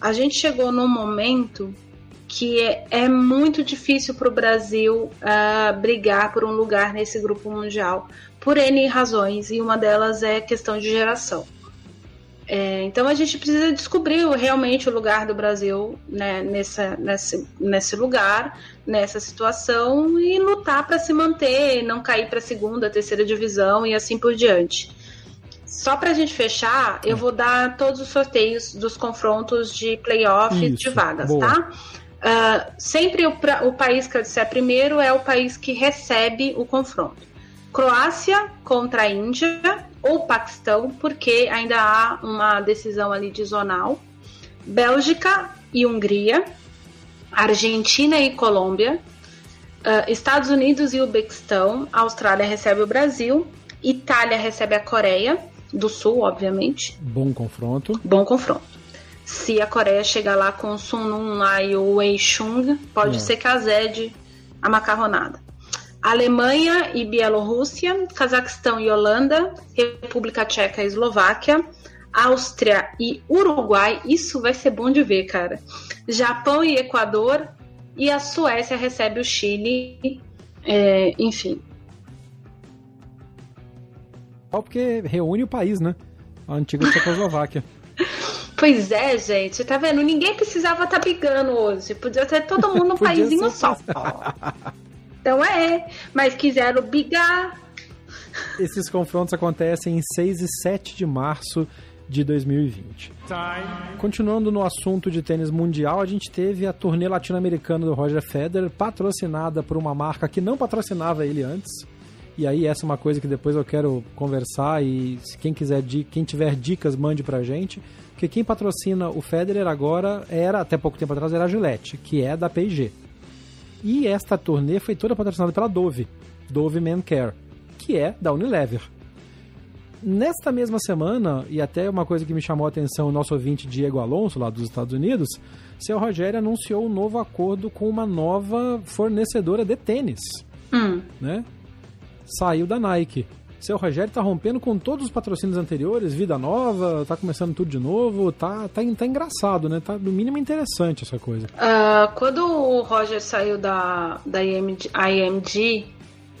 a gente chegou num momento que é, é muito difícil para o Brasil uh, brigar por um lugar nesse grupo mundial, por N razões, e uma delas é questão de geração. É, então a gente precisa descobrir realmente o lugar do Brasil né, nessa, nesse, nesse lugar, nessa situação e lutar para se manter, não cair para a segunda, terceira divisão e assim por diante. Só para a gente fechar, eu vou dar todos os sorteios dos confrontos de playoff de vagas, boa. tá? Uh, sempre o, o país que eu disser primeiro é o país que recebe o confronto. Croácia contra a Índia, ou Paquistão, porque ainda há uma decisão ali de zonal. Bélgica e Hungria, Argentina e Colômbia, uh, Estados Unidos e Uzbequistão, Austrália recebe o Brasil, Itália recebe a Coreia do Sul, obviamente. Bom confronto. Bom confronto. Se a Coreia chegar lá com o Sun Nun lá e o Wei Chung, pode é. ser que azede a macarronada. Alemanha e Bielorrússia, Cazaquistão e Holanda, República Tcheca e Eslováquia, Áustria e Uruguai. Isso vai ser bom de ver, cara. Japão e Equador, e a Suécia recebe o Chile. É, enfim. Porque reúne o país, né? A antiga Tchecoslováquia. Pois é, gente, tá vendo? Ninguém precisava estar tá brigando hoje. Podia ser todo mundo num paísinho só. Então é, mas quiseram brigar. Esses confrontos acontecem em 6 e 7 de março de 2020. Time. Continuando no assunto de tênis mundial, a gente teve a turnê latino-americana do Roger Federer, patrocinada por uma marca que não patrocinava ele antes. E aí essa é uma coisa que depois eu quero conversar e se quem quiser, quem tiver dicas, mande pra gente. Porque quem patrocina o Federer agora era, até pouco tempo atrás, era a Gillette, que é da P&G. E esta turnê foi toda patrocinada pela Dove, Dove Men Care, que é da Unilever. Nesta mesma semana, e até uma coisa que me chamou a atenção, o nosso ouvinte Diego Alonso, lá dos Estados Unidos, seu Rogério anunciou um novo acordo com uma nova fornecedora de tênis. Hum. Né? Saiu da Nike. Seu Rogério tá rompendo com todos os patrocínios anteriores, vida nova, tá começando tudo de novo, tá, tá, tá engraçado, né? Tá no mínimo interessante essa coisa. Uh, quando o Roger saiu da, da IMG, IMG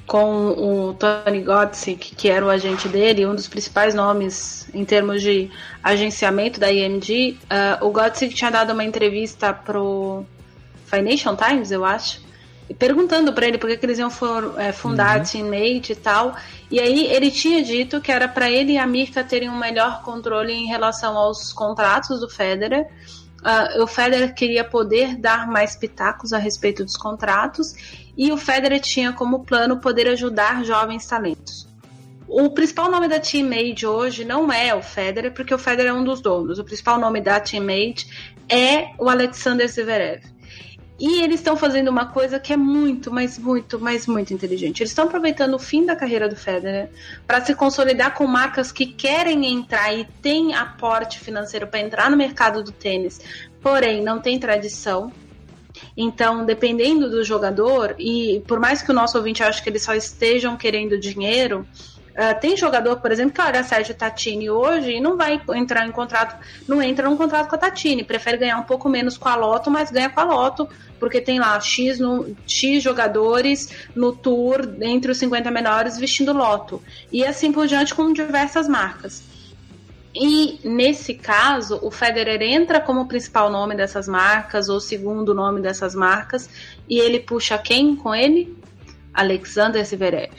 com o Tony Gottsick, que era o agente dele, um dos principais nomes em termos de agenciamento da IMG, uh, o Gottsick tinha dado uma entrevista pro Financial Times, eu acho, perguntando para ele por que, que eles iam for, é, fundar uhum. a Teammate e tal. E aí ele tinha dito que era para ele e a Mirka terem um melhor controle em relação aos contratos do Federer Uh, o Federer queria poder dar mais pitacos a respeito dos contratos e o Federer tinha como plano poder ajudar jovens talentos. O principal nome da Teammate hoje não é o Federer, porque o Federer é um dos donos. O principal nome da Teammate é o Alexander Zverev. E eles estão fazendo uma coisa que é muito, mas muito, mas muito inteligente. Eles estão aproveitando o fim da carreira do Federer para se consolidar com marcas que querem entrar e têm aporte financeiro para entrar no mercado do tênis, porém não tem tradição. Então, dependendo do jogador, e por mais que o nosso ouvinte ache que eles só estejam querendo dinheiro, Uh, tem jogador, por exemplo, que olha Sérgio Tatini hoje e não vai entrar em contrato, não entra num contrato com a Tatini, prefere ganhar um pouco menos com a Loto, mas ganha com a Loto, porque tem lá X, no, X jogadores no tour entre os 50 menores vestindo Loto. E assim por diante com diversas marcas. E nesse caso, o Federer entra como principal nome dessas marcas, ou segundo nome dessas marcas, e ele puxa quem com ele? Alexander Zverev.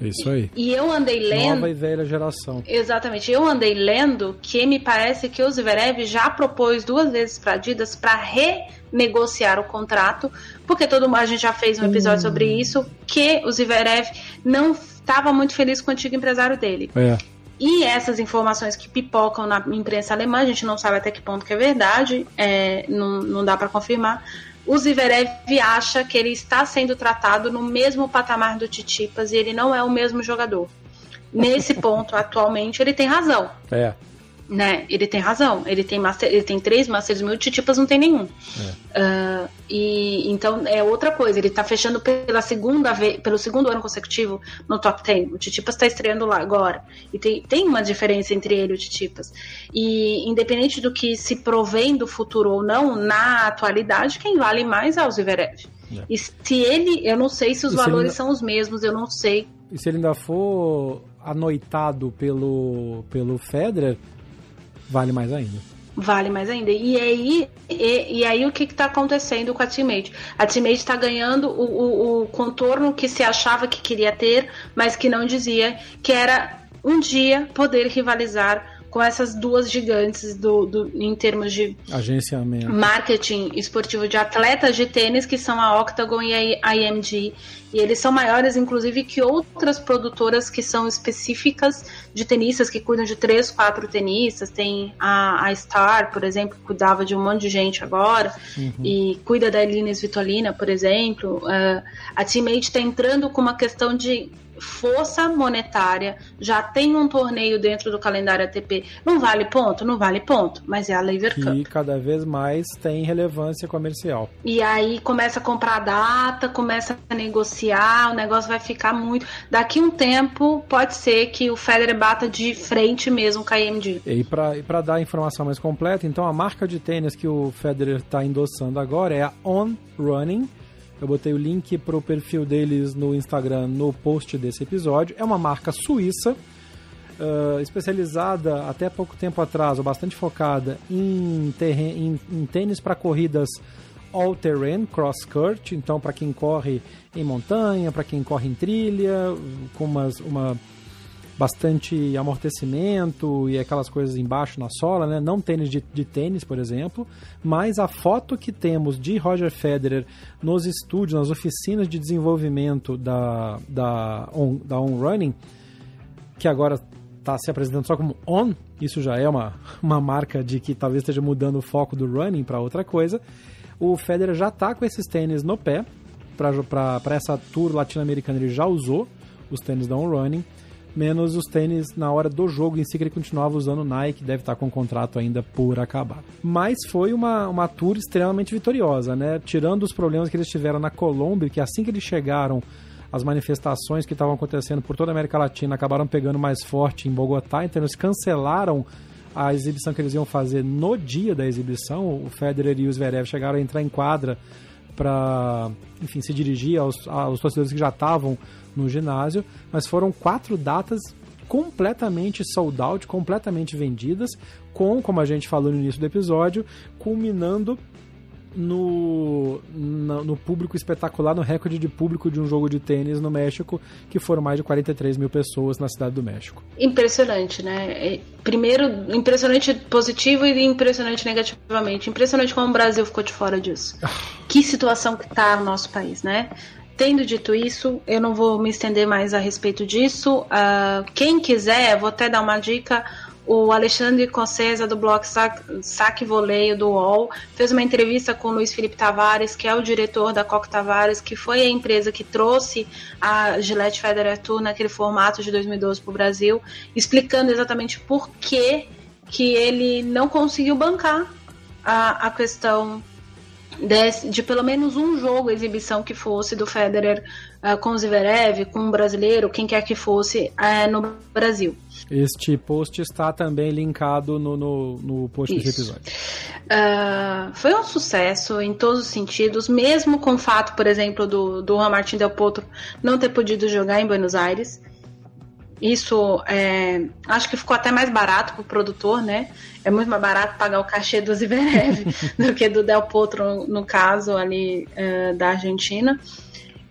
Isso aí. E eu andei lendo. Nova e velha geração. Exatamente. Eu andei lendo que me parece que o Zverev já propôs duas vezes para Adidas para renegociar o contrato, porque todo mundo a gente já fez um episódio hum. sobre isso, que o Zverev não estava muito feliz com o antigo empresário dele. É. E essas informações que pipocam na imprensa alemã, a gente não sabe até que ponto que é verdade, é, não, não dá para confirmar o Zverev acha que ele está sendo tratado no mesmo patamar do Titipas e ele não é o mesmo jogador. Nesse ponto, atualmente, ele tem razão. É. Né? Ele tem razão. Ele tem, master, ele tem três Masters mil, Titipas não tem nenhum. É. Uh, e então é outra coisa. Ele está fechando pela segunda vez, pelo segundo ano consecutivo no top 10. O Titipas está estreando lá agora. E tem, tem uma diferença entre ele e o Titipas. E independente do que se provém do futuro ou não, na atualidade, quem vale mais é o Zverev. É. E se ele, eu não sei se os e valores se ainda... são os mesmos, eu não sei. E se ele ainda for anoitado pelo, pelo Federer, vale mais ainda. Vale mais ainda. E aí, e, e aí o que está acontecendo com a Teammate? A Teammate está ganhando o, o, o contorno que se achava que queria ter, mas que não dizia, que era um dia poder rivalizar com essas duas gigantes do, do, em termos de agenciamento, marketing esportivo de atletas de tênis, que são a Octagon e a IMG. E eles são maiores, inclusive, que outras produtoras que são específicas de tenistas, que cuidam de três, quatro tenistas. Tem a, a Star, por exemplo, que cuidava de um monte de gente agora, uhum. e cuida da Elines Vitolina, por exemplo. Uh, a Teammate está entrando com uma questão de força monetária, já tem um torneio dentro do calendário ATP. Não vale ponto? Não vale ponto, mas é a Lever Cup. E cada vez mais tem relevância comercial. E aí começa a comprar data, começa a negociar, o negócio vai ficar muito. Daqui um tempo, pode ser que o Federer bata de frente mesmo com a IMG. E para dar a informação mais completa, então a marca de tênis que o Federer está endossando agora é a On Running eu botei o link para o perfil deles no Instagram no post desse episódio. É uma marca suíça, uh, especializada até pouco tempo atrás, ou bastante focada em, em, em tênis para corridas all-terrain, cross-court, então para quem corre em montanha, para quem corre em trilha, com umas, uma bastante amortecimento e aquelas coisas embaixo na sola, né? Não tênis de, de tênis, por exemplo, mas a foto que temos de Roger Federer nos estúdios, nas oficinas de desenvolvimento da, da, on, da On Running, que agora está se apresentando só como On, isso já é uma, uma marca de que talvez esteja mudando o foco do running para outra coisa. O Federer já está com esses tênis no pé, para essa tour latino-americana ele já usou os tênis da On Running menos os tênis na hora do jogo em si que ele continuava usando Nike, deve estar com o contrato ainda por acabar. Mas foi uma, uma tour extremamente vitoriosa, né? Tirando os problemas que eles tiveram na Colômbia, que assim que eles chegaram, as manifestações que estavam acontecendo por toda a América Latina acabaram pegando mais forte em Bogotá, então eles cancelaram a exibição que eles iam fazer no dia da exibição. O Federer e o Zverev chegaram a entrar em quadra para, enfim, se dirigir aos, aos torcedores que já estavam no ginásio, mas foram quatro datas completamente sold out, completamente vendidas, com, como a gente falou no início do episódio, culminando no, no, no, público espetacular, no recorde de público de um jogo de tênis no México, que foram mais de 43 mil pessoas na cidade do México. Impressionante, né? É, primeiro, impressionante positivo e impressionante negativamente. Impressionante como o Brasil ficou de fora disso. Ah. que situação que está o nosso país, né? Tendo dito isso, eu não vou me estender mais a respeito disso. Uh, quem quiser, vou até dar uma dica. O Alexandre Concesa, do blog Saque Voleio do UOL, fez uma entrevista com o Luiz Felipe Tavares, que é o diretor da Coque Tavares, que foi a empresa que trouxe a Gillette Federer Tour naquele formato de 2012 para o Brasil, explicando exatamente por que, que ele não conseguiu bancar a, a questão de, de, pelo menos um jogo, exibição que fosse do Federer uh, com o Zverev, com um brasileiro, quem quer que fosse uh, no Brasil. Este post está também linkado no, no, no post Isso. desse episódio. Uh, foi um sucesso em todos os sentidos, mesmo com o fato, por exemplo, do, do Juan Martín Del Potro não ter podido jogar em Buenos Aires. Isso é, acho que ficou até mais barato para o produtor, né? É muito mais barato pagar o cachê do Zverev do que do Del Potro, no caso ali uh, da Argentina.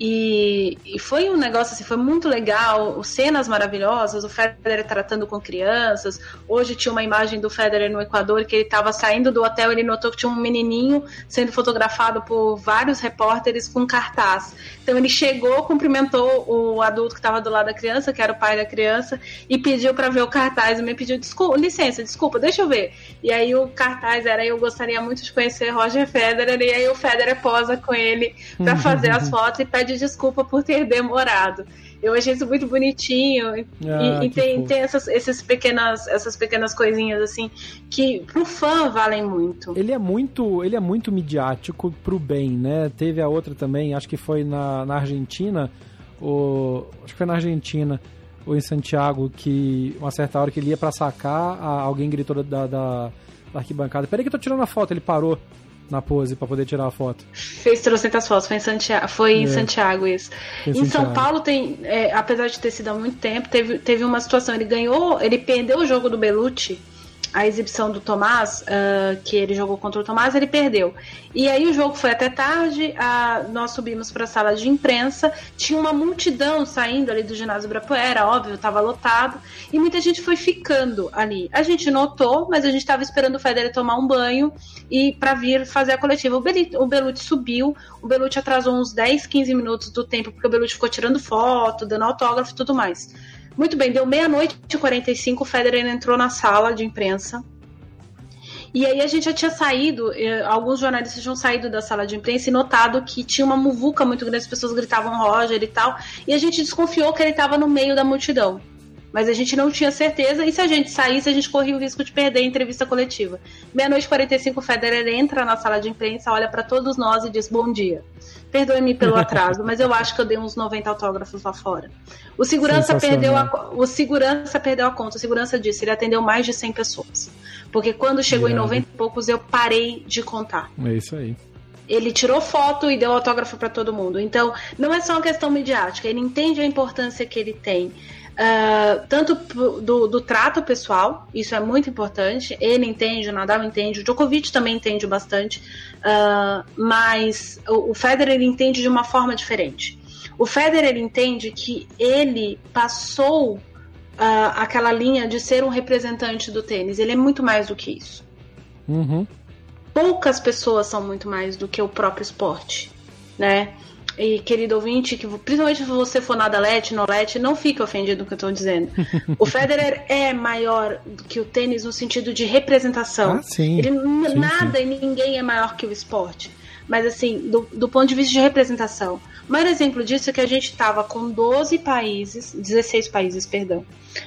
E, e, foi um negócio assim, foi muito legal, cenas maravilhosas, o Federer tratando com crianças. Hoje tinha uma imagem do Federer no Equador que ele estava saindo do hotel, ele notou que tinha um menininho sendo fotografado por vários repórteres com cartaz. Então ele chegou, cumprimentou o adulto que estava do lado da criança, que era o pai da criança, e pediu para ver o cartaz. E me pediu desculpa, licença, desculpa, deixa eu ver. E aí o cartaz era eu gostaria muito de conhecer Roger Federer e aí o Federer posa com ele para fazer as fotos e pede desculpa por ter demorado. Eu achei isso muito bonitinho. Ah, e, e tem, tem essas, essas, pequenas, essas pequenas coisinhas assim que pro fã valem muito. Ele é muito, ele é muito midiático pro bem, né? Teve a outra também, acho que foi na, na Argentina, o, acho que foi na Argentina ou em Santiago, que uma certa hora que ele ia para sacar, alguém gritou da, da, da arquibancada: Peraí que eu tô tirando a foto. Ele parou na pose para poder tirar a foto. Fez trocentas fotos, foi em Santiago, foi em é. Santiago isso. Em, em Santiago. São Paulo tem, é, apesar de ter sido há muito tempo, teve, teve uma situação, ele ganhou, ele perdeu o jogo do Belucci a exibição do Tomás, uh, que ele jogou contra o Tomás, ele perdeu. E aí o jogo foi até tarde, nós subimos para a sala de imprensa, tinha uma multidão saindo ali do ginásio Ibirapuera, óbvio, estava lotado, e muita gente foi ficando ali. A gente notou, mas a gente estava esperando o Federer tomar um banho e para vir fazer a coletiva. O, Belucci, o Belucci subiu, o Belucci atrasou uns 10, 15 minutos do tempo, porque o Belucci ficou tirando foto, dando autógrafo e tudo mais. Muito bem, deu meia-noite e 45, o Federer entrou na sala de imprensa. E aí a gente já tinha saído, eh, alguns jornalistas tinham saído da sala de imprensa e notado que tinha uma muvuca muito grande, as pessoas gritavam Roger e tal, e a gente desconfiou que ele estava no meio da multidão. Mas a gente não tinha certeza, e se a gente saísse, a gente corria o risco de perder a entrevista coletiva. Meia-noite 45, o Federer entra na sala de imprensa, olha para todos nós e diz: Bom dia. Perdoe-me pelo atraso, mas eu acho que eu dei uns 90 autógrafos lá fora. O segurança, perdeu a, o segurança perdeu a conta. O segurança disse: ele atendeu mais de 100 pessoas. Porque quando chegou em 90 e poucos, eu parei de contar. É isso aí ele tirou foto e deu autógrafo para todo mundo. Então, não é só uma questão midiática, ele entende a importância que ele tem. Uh, tanto do, do, trato pessoal, isso é muito importante. Ele entende, o Nadal entende, o Djokovic também entende bastante, uh, mas o, o Federer entende de uma forma diferente. O Federer entende que ele passou uh, aquela linha de ser um representante do tênis. Ele é muito mais do que isso. Uhum. Poucas pessoas são muito mais do que o próprio esporte, né? E querido ouvinte, que principalmente se você for nada let, no let, não fique ofendido com o que eu estou dizendo. o Federer é maior do que o tênis no sentido de representação. Ah, sim. Ele, sim, nada sim. e ninguém é maior que o esporte. Mas assim, do, do ponto de vista de representação. O maior exemplo disso é que a gente estava com 12 países, 16 países, perdão,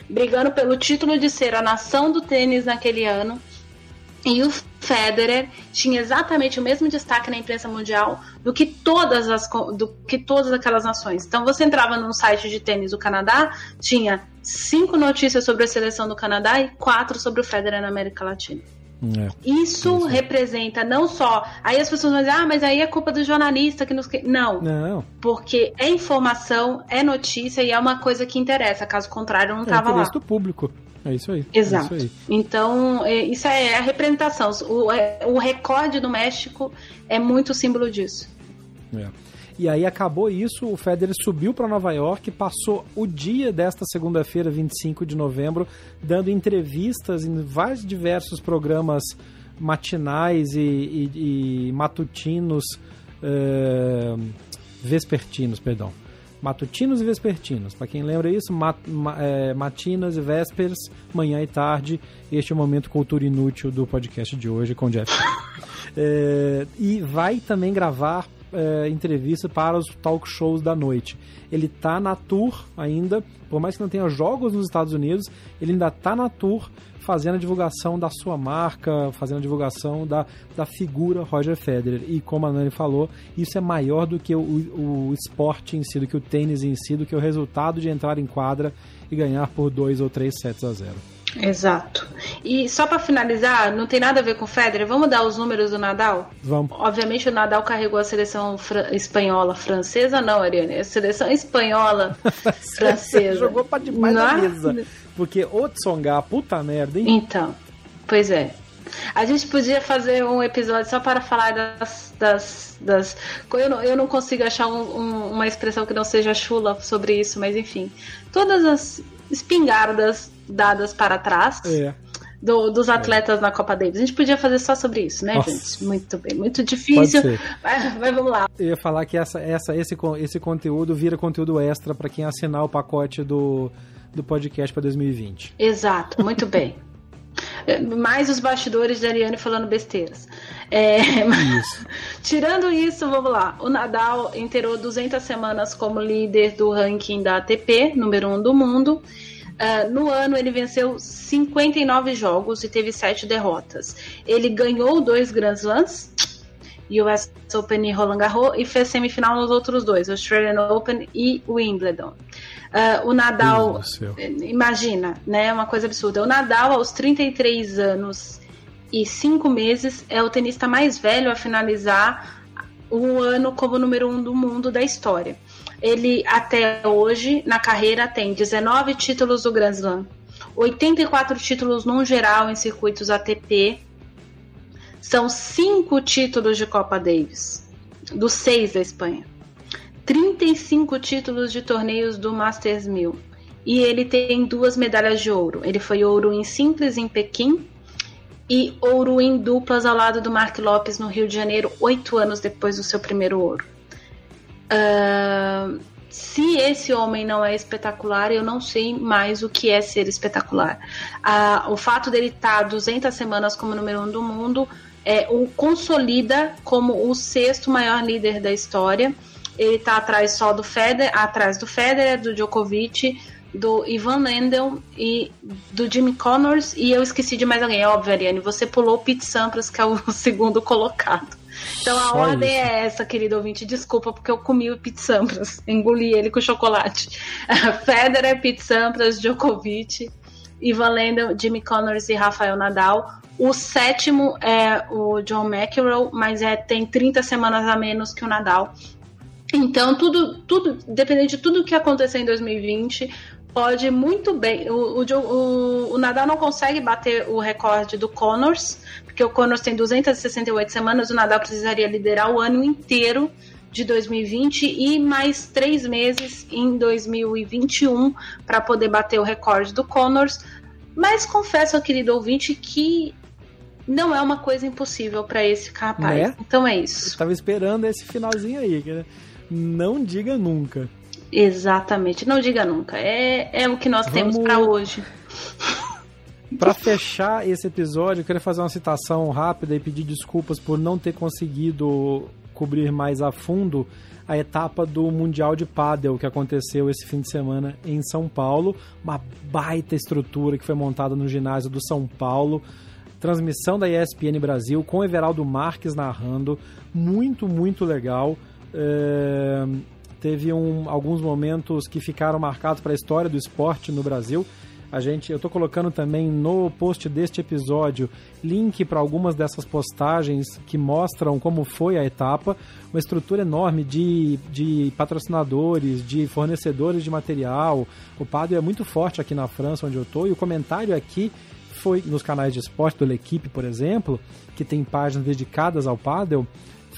brigando pelo título de ser a nação do tênis naquele ano e o Federer tinha exatamente o mesmo destaque na imprensa mundial do que todas as do que todas aquelas nações. Então você entrava num site de tênis do Canadá, tinha cinco notícias sobre a seleção do Canadá e quatro sobre o Federer na América Latina. É, isso representa não só. Aí as pessoas vão dizer, ah, mas aí é culpa do jornalista que nos. Não. Não. Porque é informação, é notícia e é uma coisa que interessa. Caso contrário, não estava é lá. do público. É isso aí. Exato. É isso aí. Então, é, isso é a representação. O, é, o recorde do México é muito símbolo disso. É. E aí acabou isso, o Federer subiu para Nova York, passou o dia desta segunda-feira, 25 de novembro, dando entrevistas em vários diversos programas matinais e, e, e matutinos, uh, vespertinos, perdão matutinos e vespertinos. Para quem lembra isso, mat, ma, é, matinas e vésperas, manhã e tarde. Este é o momento cultura inútil do podcast de hoje com Jeff. é, e vai também gravar é, entrevista para os talk shows da noite. Ele tá na tour ainda, por mais que não tenha jogos nos Estados Unidos, ele ainda tá na tour fazendo a divulgação da sua marca, fazendo a divulgação da, da figura Roger Federer. E como a Nani falou, isso é maior do que o, o esporte em si, do que o tênis em si, do que o resultado de entrar em quadra e ganhar por dois ou três sets a zero. Exato. E só para finalizar, não tem nada a ver com o Federer, vamos dar os números do Nadal? Vamos. Obviamente o Nadal carregou a seleção fran espanhola, francesa não, Ariane, a seleção espanhola francesa. Jogou para demais na mesa. Porque o Tsonga, puta merda, hein? Então, pois é. A gente podia fazer um episódio só para falar das. das, das... Eu, não, eu não consigo achar um, um, uma expressão que não seja chula sobre isso, mas enfim. Todas as espingardas dadas para trás. É. Do, dos atletas é. na Copa Davis. A gente podia fazer só sobre isso, né, Nossa. gente? Muito bem, muito difícil. Mas, mas, vamos lá. Eu ia falar que essa, essa, esse, esse conteúdo vira conteúdo extra para quem assinar o pacote do, do podcast para 2020. Exato, muito bem. Mais os bastidores de Ariane falando besteiras. É, isso. tirando isso, vamos lá. O Nadal inteirou 200 semanas como líder do ranking da ATP, número 1 um do mundo. Uh, no ano, ele venceu 59 jogos e teve 7 derrotas. Ele ganhou dois Grand Slams, US Open e Roland Garros, e fez semifinal nos outros dois, Australian Open e Wimbledon. Uh, o Nadal, imagina, né? Uma coisa absurda. O Nadal, aos 33 anos e 5 meses, é o tenista mais velho a finalizar um ano como número 1 um do mundo da história. Ele, até hoje, na carreira, tem 19 títulos do Grand Slam, 84 títulos no geral em circuitos ATP, são 5 títulos de Copa Davis, dos 6 da Espanha, 35 títulos de torneios do Masters 1000, e ele tem duas medalhas de ouro. Ele foi ouro em simples em Pequim e ouro em duplas ao lado do Mark Lopes no Rio de Janeiro, oito anos depois do seu primeiro ouro. Uh, se esse homem não é espetacular, eu não sei mais o que é ser espetacular. Ah, o fato dele estar tá 200 semanas como número um do mundo é, o consolida como o sexto maior líder da história. Ele está atrás só do Federer, atrás do Federer, do Djokovic, do Ivan Lendl e do Jimmy Connors. E eu esqueci de mais alguém. É óbvio, Ariane, você pulou o Pete Sampras, que é o segundo colocado. Então a Só ordem isso. é essa, querido ouvinte. Desculpa, porque eu comi o Pete Sampras, engoli ele com chocolate. Federer, Pete Sampras, Djokovic, Ivan Lendl, Jimmy Connors e Rafael Nadal. O sétimo é o John McEnroe, mas é, tem 30 semanas a menos que o Nadal. Então, tudo, tudo, dependendo de tudo que acontecer em 2020, pode muito bem. O, o, o, Nadal não consegue bater o recorde do Connors, porque o Connors tem 268 semanas, o Nadal precisaria liderar o ano inteiro de 2020 e mais três meses em 2021 para poder bater o recorde do Connors. Mas confesso, querido ouvinte, que não é uma coisa impossível para esse rapaz. É? Então é isso. Eu tava esperando esse finalzinho aí, que não diga nunca. Exatamente, não diga nunca. É, é o que nós Vamos... temos para hoje. Para fechar esse episódio, eu queria fazer uma citação rápida e pedir desculpas por não ter conseguido cobrir mais a fundo a etapa do Mundial de Padel que aconteceu esse fim de semana em São Paulo. Uma baita estrutura que foi montada no ginásio do São Paulo. Transmissão da ESPN Brasil com Everaldo Marques narrando. Muito, muito legal. É teve um, alguns momentos que ficaram marcados para a história do esporte no Brasil. A gente, eu estou colocando também no post deste episódio link para algumas dessas postagens que mostram como foi a etapa. Uma estrutura enorme de, de patrocinadores, de fornecedores de material. O Padre é muito forte aqui na França, onde eu estou, e o comentário aqui foi nos canais de esporte do L'Equipe, por exemplo, que tem páginas dedicadas ao paddle,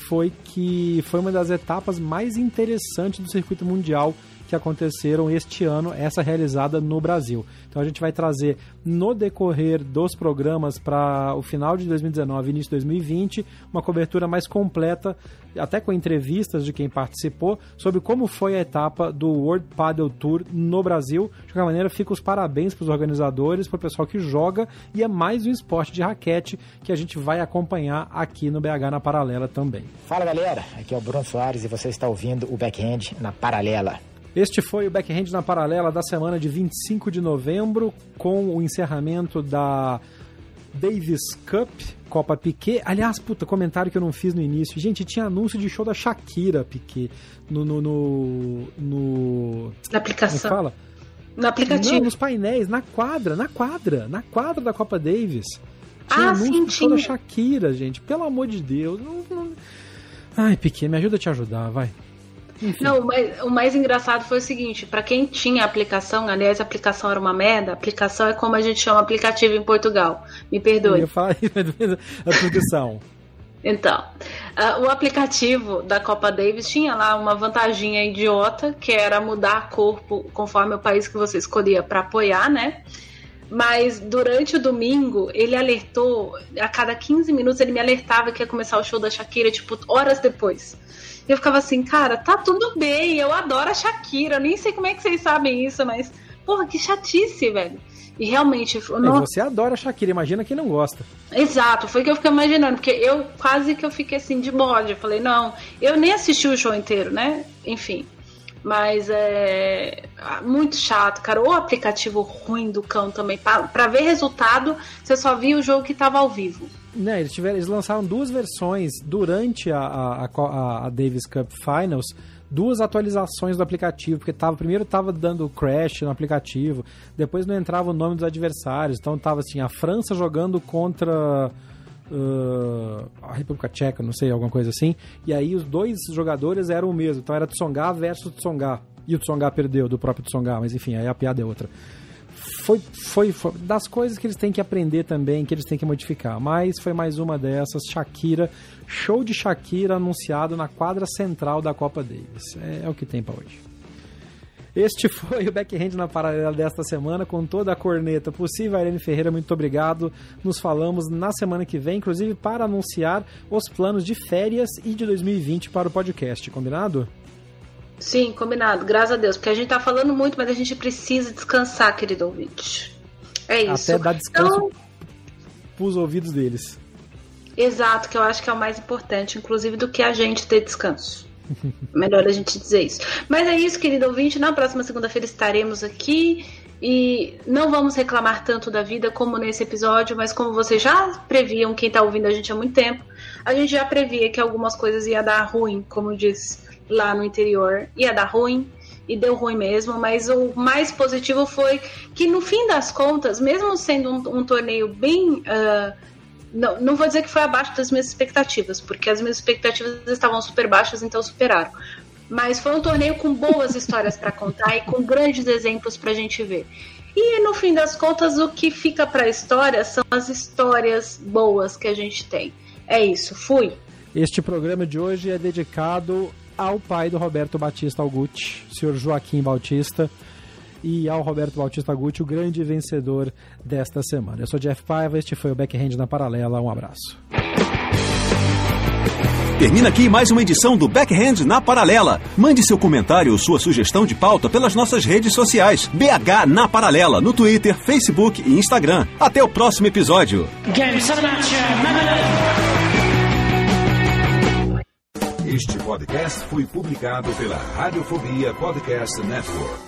foi que foi uma das etapas mais interessantes do circuito mundial que aconteceram este ano, essa realizada no Brasil. Então a gente vai trazer no decorrer dos programas para o final de 2019 e início de 2020 uma cobertura mais completa, até com entrevistas de quem participou, sobre como foi a etapa do World Padel Tour no Brasil. De qualquer maneira, fica os parabéns para os organizadores, para o pessoal que joga e é mais um esporte de raquete que a gente vai acompanhar aqui no BH na Paralela também. Fala galera, aqui é o Bruno Soares e você está ouvindo o Backhand na Paralela. Este foi o Backhand na Paralela da semana de 25 de novembro, com o encerramento da Davis Cup, Copa Piquet. Aliás, puta, comentário que eu não fiz no início. Gente, tinha anúncio de show da Shakira Piquet no. no, no, no na aplicação. Como fala? No aplicativo. Não, nos painéis, na quadra, na quadra, na quadra da Copa Davis. Tinha ah, anúncio sim, de show da Shakira, gente. Pelo amor de Deus. Não, não... Ai, Piquet, me ajuda a te ajudar, vai. Enfim. Não, o mais, o mais engraçado foi o seguinte: para quem tinha aplicação, aliás, a aplicação era uma merda, aplicação é como a gente chama aplicativo em Portugal. Me perdoe. Eu falo a tradução. Então, uh, o aplicativo da Copa Davis tinha lá uma vantaginha idiota, que era mudar a cor conforme o país que você escolhia para apoiar, né? Mas durante o domingo, ele alertou, a cada 15 minutos ele me alertava que ia começar o show da Shakira, tipo, horas depois. E eu ficava assim, cara, tá tudo bem, eu adoro a Shakira, eu nem sei como é que vocês sabem isso, mas, porra, que chatice, velho. E realmente. Não... Você adora a Shakira, imagina quem não gosta. Exato, foi o que eu fiquei imaginando, porque eu quase que eu fiquei assim de bode. Eu falei, não, eu nem assisti o show inteiro, né? Enfim. Mas é muito chato, cara. O aplicativo ruim do cão também. Pra, ver resultado, você só via o jogo que tava ao vivo. Né, eles, tiveram, eles lançaram duas versões durante a, a, a, a Davis Cup Finals duas atualizações do aplicativo, porque tava, primeiro estava dando crash no aplicativo, depois não entrava o nome dos adversários, então tava assim, a França jogando contra uh, a República Tcheca, não sei, alguma coisa assim, e aí os dois jogadores eram o mesmo, então era Tsonga versus Tsonga, e o Tsonga perdeu do próprio Tsonga, mas enfim, aí a piada é outra foi, foi, foi, das coisas que eles têm que aprender também, que eles têm que modificar. Mas foi mais uma dessas. Shakira, show de Shakira anunciado na quadra central da Copa Davis. É, é o que tem para hoje. Este foi o Backhand na paralela desta semana, com toda a corneta possível. Irene Ferreira, muito obrigado. Nos falamos na semana que vem, inclusive para anunciar os planos de férias e de 2020 para o podcast, combinado? Sim, combinado. Graças a Deus. Porque a gente tá falando muito, mas a gente precisa descansar, querido ouvinte. É isso. Até dar descanso então... pros ouvidos deles. Exato, que eu acho que é o mais importante, inclusive do que a gente ter descanso. Melhor a gente dizer isso. Mas é isso, querido ouvinte. Na próxima segunda-feira estaremos aqui. E não vamos reclamar tanto da vida como nesse episódio, mas como vocês já previam, quem está ouvindo a gente há muito tempo, a gente já previa que algumas coisas ia dar ruim, como diz lá no interior, ia dar ruim e deu ruim mesmo, mas o mais positivo foi que no fim das contas, mesmo sendo um, um torneio bem. Uh, não, não vou dizer que foi abaixo das minhas expectativas, porque as minhas expectativas estavam super baixas, então superaram. Mas foi um torneio com boas histórias para contar e com grandes exemplos para a gente ver. E no fim das contas, o que fica para a história são as histórias boas que a gente tem. É isso, fui. Este programa de hoje é dedicado ao pai do Roberto Batista Alguti, senhor Joaquim Bautista, e ao Roberto Bautista Gucci, o grande vencedor desta semana. Eu sou Jeff Paiva, este foi o Backhand na Paralela. Um abraço. Termina aqui mais uma edição do Backhand na Paralela. Mande seu comentário ou sua sugestão de pauta pelas nossas redes sociais. BH na Paralela, no Twitter, Facebook e Instagram. Até o próximo episódio. Este podcast foi publicado pela Radiofobia Podcast Network.